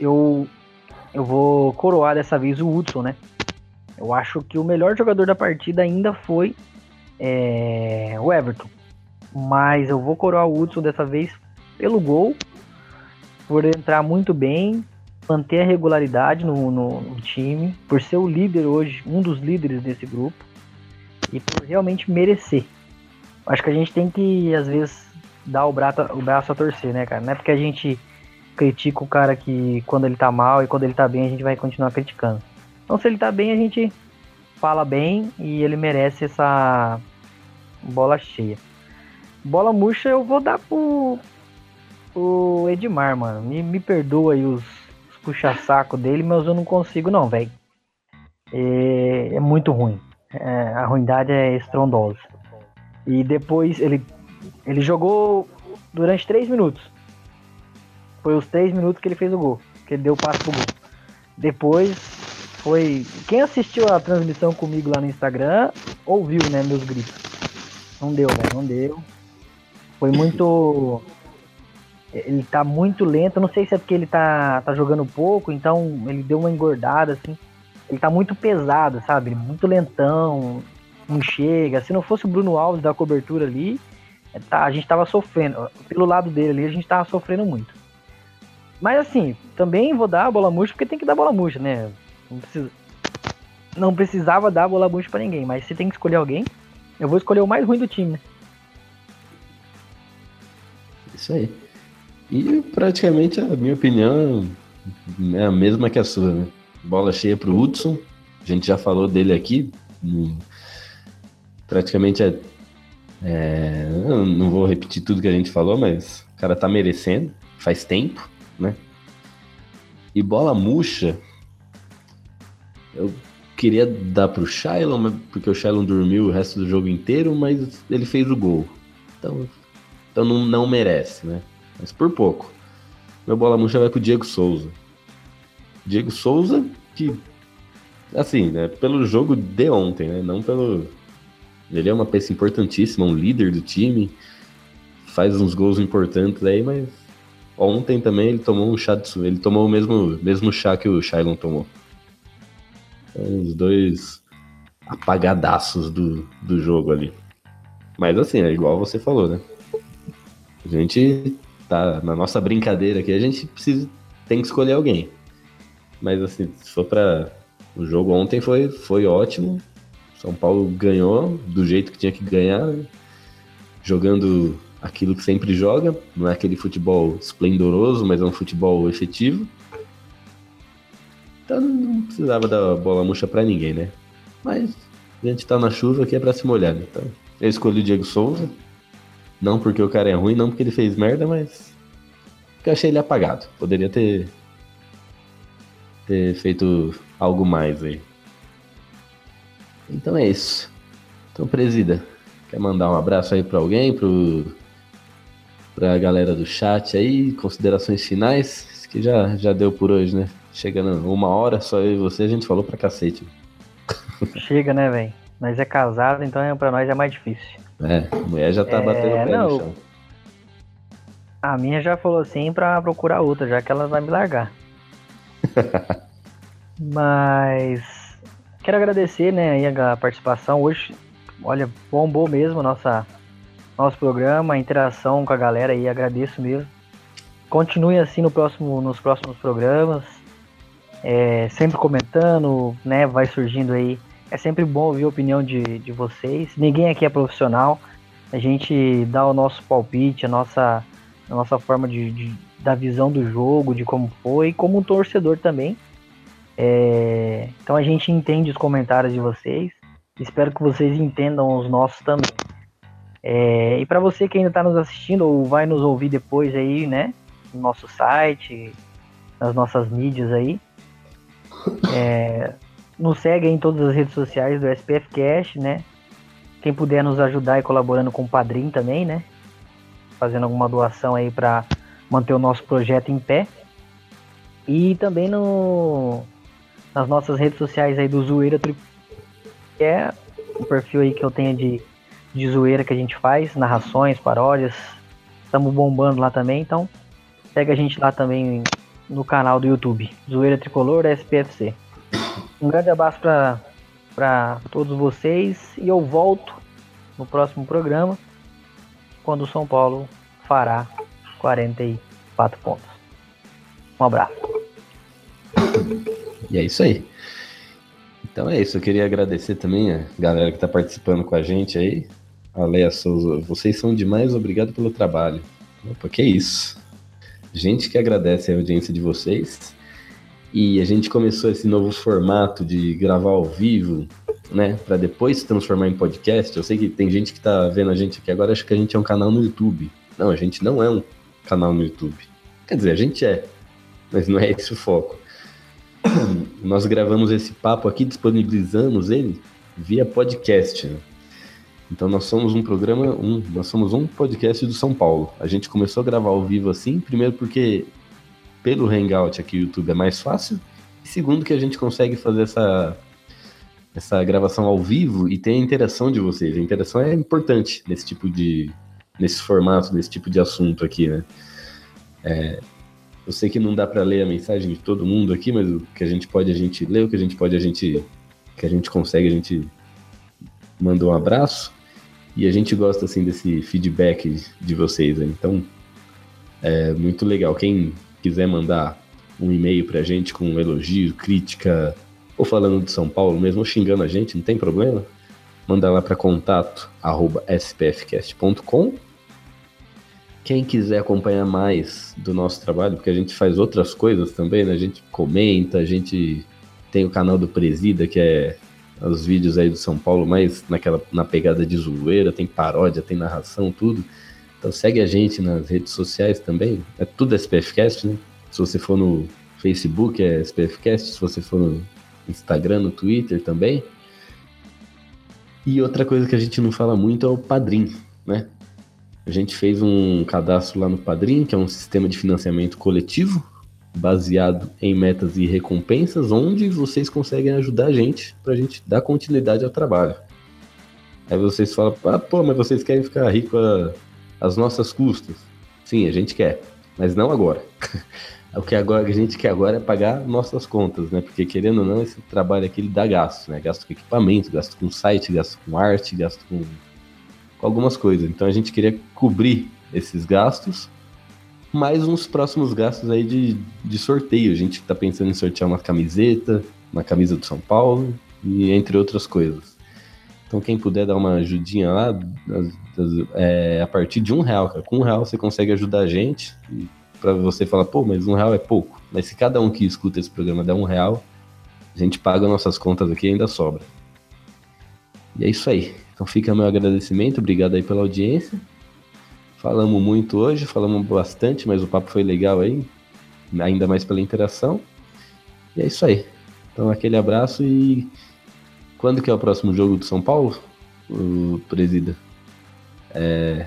Eu, eu vou coroar dessa vez o Hudson, né? Eu acho que o melhor jogador da partida ainda foi é, o Everton. Mas eu vou coroar o Hudson dessa vez pelo gol, por entrar muito bem, manter a regularidade no, no- no time, por ser o líder hoje, um dos líderes desse grupo, e por realmente merecer. Acho que a gente tem que, às vezes, dar o braço, o braço a torcer, né, cara? Não é porque a gente critica o cara que quando ele tá mal e quando ele tá bem a gente vai continuar criticando. Então, se ele tá bem, a gente fala bem e ele merece essa bola cheia. Bola murcha eu vou dar pro, pro Edmar, mano. Me, me perdoa aí os, os puxa-saco dele, mas eu não consigo não, velho. É, é muito ruim. É, a ruindade é estrondosa. E depois ele, ele jogou durante 3 minutos. Foi os 3 minutos que ele fez o gol. Que ele deu o passe pro gol. Depois foi. Quem assistiu a transmissão comigo lá no Instagram ouviu, né, meus gritos. Não deu, velho, não deu. Foi muito. Ele tá muito lento. Não sei se é porque ele tá, tá jogando pouco, então ele deu uma engordada, assim. Ele tá muito pesado, sabe? Muito lentão, não chega. Se não fosse o Bruno Alves da cobertura ali, é, tá, a gente tava sofrendo. Pelo lado dele ali, a gente tava sofrendo muito. Mas assim, também vou dar a bola murcha porque tem que dar bola murcha, né? Não, precisa, não precisava dar bola murcha pra ninguém, mas se tem que escolher alguém, eu vou escolher o mais ruim do time, né? Isso aí. E praticamente a minha opinião é a mesma que a sua, né? Bola cheia pro Hudson. A gente já falou dele aqui. Hum, Praticamente é. é, não vou repetir tudo que a gente falou, mas o cara tá merecendo. Faz tempo, né? E bola murcha. Eu queria dar pro Shailon, porque o Shailon dormiu o resto do jogo inteiro, mas ele fez o gol. Então, então não, não merece, né? Mas por pouco. Meu bola murcha vai pro Diego Souza. Diego Souza, que, assim, né, pelo jogo de ontem, né? Não pelo. Ele é uma peça importantíssima, um líder do time, faz uns gols importantes aí, mas ontem também ele tomou um chá de ele tomou o mesmo, mesmo chá que o Shailon tomou. Então, os dois apagadaços do, do jogo ali. Mas assim, é igual você falou, né? A gente tá na nossa brincadeira aqui, a gente precisa tem que escolher alguém. Mas assim, se for para o jogo ontem foi foi ótimo. São Paulo ganhou do jeito que tinha que ganhar, jogando aquilo que sempre joga, não é aquele futebol esplendoroso, mas é um futebol efetivo. Então não precisava dar bola murcha pra ninguém, né? Mas a gente tá na chuva aqui é pra se molhar, né? Então, eu escolhi o Diego Souza. Não porque o cara é ruim, não porque ele fez merda, mas porque eu achei ele apagado. Poderia ter ter feito algo mais aí. Então é isso. Então, presida, quer mandar um abraço aí pra alguém, pro pra galera do chat aí, considerações finais, Isso que já já deu por hoje, né? Chegando uma hora, só eu e você, a gente falou pra cacete. Chega, né, velho? Nós é casado, então é, pra nós é mais difícil. É, a mulher já tá É, batendo o pé não. no chão. A minha já falou assim pra procurar outra, já que ela vai me largar. Mas quero agradecer, né, aí a participação hoje. Olha, bombou mesmo nossa nosso programa, a interação com a galera aí, agradeço mesmo. Continue assim no próximo, nos próximos programas, é, sempre comentando, né? Vai surgindo aí. É sempre bom ouvir a opinião de, de vocês. Ninguém aqui é profissional. A gente dá o nosso palpite, a nossa, a nossa forma de, de da visão do jogo, de como foi, como um torcedor também. É, então a gente entende os comentários de vocês. Espero que vocês entendam os nossos também. É, e para você que ainda está nos assistindo ou vai nos ouvir depois aí, né? No nosso site, nas nossas mídias aí. É, nos segue em todas as redes sociais do SPF Cash, né? Quem puder nos ajudar e colaborando com o Padrim também, né? Fazendo alguma doação aí para manter o nosso projeto em pé. E também no, nas nossas redes sociais aí do Zoeira Tri... que é o perfil aí que eu tenho de, de zoeira que a gente faz, narrações, paródias. Estamos bombando lá também, então segue a gente lá também no canal do YouTube, Zoeira Tricolor SPFC. Um grande abraço para todos vocês e eu volto no próximo programa quando o São Paulo fará 44 pontos. Um abraço. E é isso aí. Então é isso, eu queria agradecer também a galera que está participando com a gente aí. A Leia Souza, vocês são demais, obrigado pelo trabalho. Opa, que isso. Gente que agradece a audiência de vocês. E a gente começou esse novo formato de gravar ao vivo, né, para depois se transformar em podcast. Eu sei que tem gente que tá vendo a gente aqui agora, acha que a gente é um canal no YouTube. Não, a gente não é um canal no YouTube. Quer dizer, a gente é, mas não é esse o foco. Nós gravamos esse papo aqui, disponibilizamos ele via podcast. Né? Então nós somos um programa, um, nós somos um podcast do São Paulo. A gente começou a gravar ao vivo assim, primeiro porque pelo Hangout aqui no YouTube é mais fácil, e segundo que a gente consegue fazer essa essa gravação ao vivo e ter a interação de vocês. A interação é importante nesse tipo de nesse formato, nesse tipo de assunto aqui, né? É, eu sei que não dá para ler a mensagem de todo mundo aqui, mas o que a gente pode a gente lê, o que a gente pode a gente que a gente consegue a gente manda um abraço. E a gente gosta assim desse feedback de vocês, né? então é muito legal. Quem quiser mandar um e-mail pra gente com um elogio, crítica, ou falando de São Paulo mesmo, ou xingando a gente, não tem problema. Manda lá para contato arroba. Quem quiser acompanhar mais do nosso trabalho, porque a gente faz outras coisas também, né? A gente comenta, a gente tem o canal do Presida, que é os vídeos aí do São Paulo, mais naquela na pegada de zoeira, tem paródia, tem narração, tudo. Então segue a gente nas redes sociais também. É tudo SPFcast, né? Se você for no Facebook é SPFcast, se você for no Instagram, no Twitter também. E outra coisa que a gente não fala muito é o Padrim, né? A gente fez um cadastro lá no Padrim, que é um sistema de financiamento coletivo, baseado em metas e recompensas, onde vocês conseguem ajudar a gente para a gente dar continuidade ao trabalho. Aí vocês falam, ah, pô, mas vocês querem ficar rico às nossas custas? Sim, a gente quer, mas não agora. o que agora a gente quer agora é pagar nossas contas, né? Porque querendo ou não, esse trabalho aqui ele dá gasto, né? Gasto com equipamento, gasto com site, gasto com arte, gasto com, com algumas coisas. Então a gente queria cobrir esses gastos mais uns próximos gastos aí de, de sorteio. A gente está pensando em sortear uma camiseta, uma camisa do São Paulo e entre outras coisas. Então quem puder dar uma ajudinha lá, é, a partir de um real, cara. Com um real você consegue ajudar a gente. Para você falar, pô, mas um real é pouco. Mas se cada um que escuta esse programa der um real, a gente paga nossas contas aqui e ainda sobra. E é isso aí. Então fica meu agradecimento, obrigado aí pela audiência. Falamos muito hoje, falamos bastante, mas o papo foi legal aí, ainda mais pela interação. E é isso aí. Então aquele abraço e quando que é o próximo jogo do São Paulo, o Presida? É...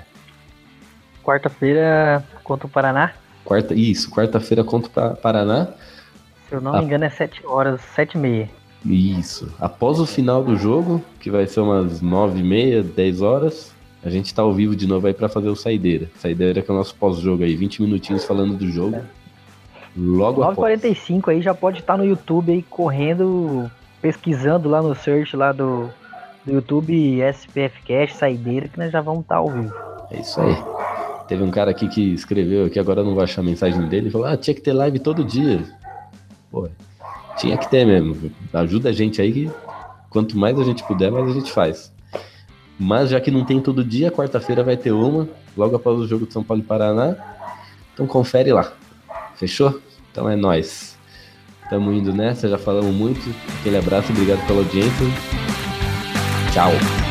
Quarta-feira contra o Paraná. Quarta, isso, quarta-feira contra o Paraná. Se eu não me engano é 7 horas, 7 e meia. Isso. Após o final do jogo, que vai ser umas 9 e meia, 10 horas, a gente tá ao vivo de novo aí para fazer o Saideira. Saideira que é o nosso pós-jogo aí, 20 minutinhos falando do jogo. Logo após. 9h45 aí já pode estar no YouTube aí correndo, pesquisando lá no search lá do, do YouTube SPF Cash, saideira, que nós já vamos estar ao vivo. É isso aí. Teve um cara aqui que escreveu aqui, agora não vou achar a mensagem dele, falou: Ah, tinha que ter live todo dia. Pô, tinha que ter mesmo. Ajuda a gente aí que quanto mais a gente puder, mais a gente faz. Mas já que não tem todo dia, quarta-feira vai ter uma, logo após o jogo de São Paulo e Paraná. Então confere lá. Fechou? Então é nós. Tamo indo nessa, já falamos muito. Aquele abraço, obrigado pela audiência. Tchau.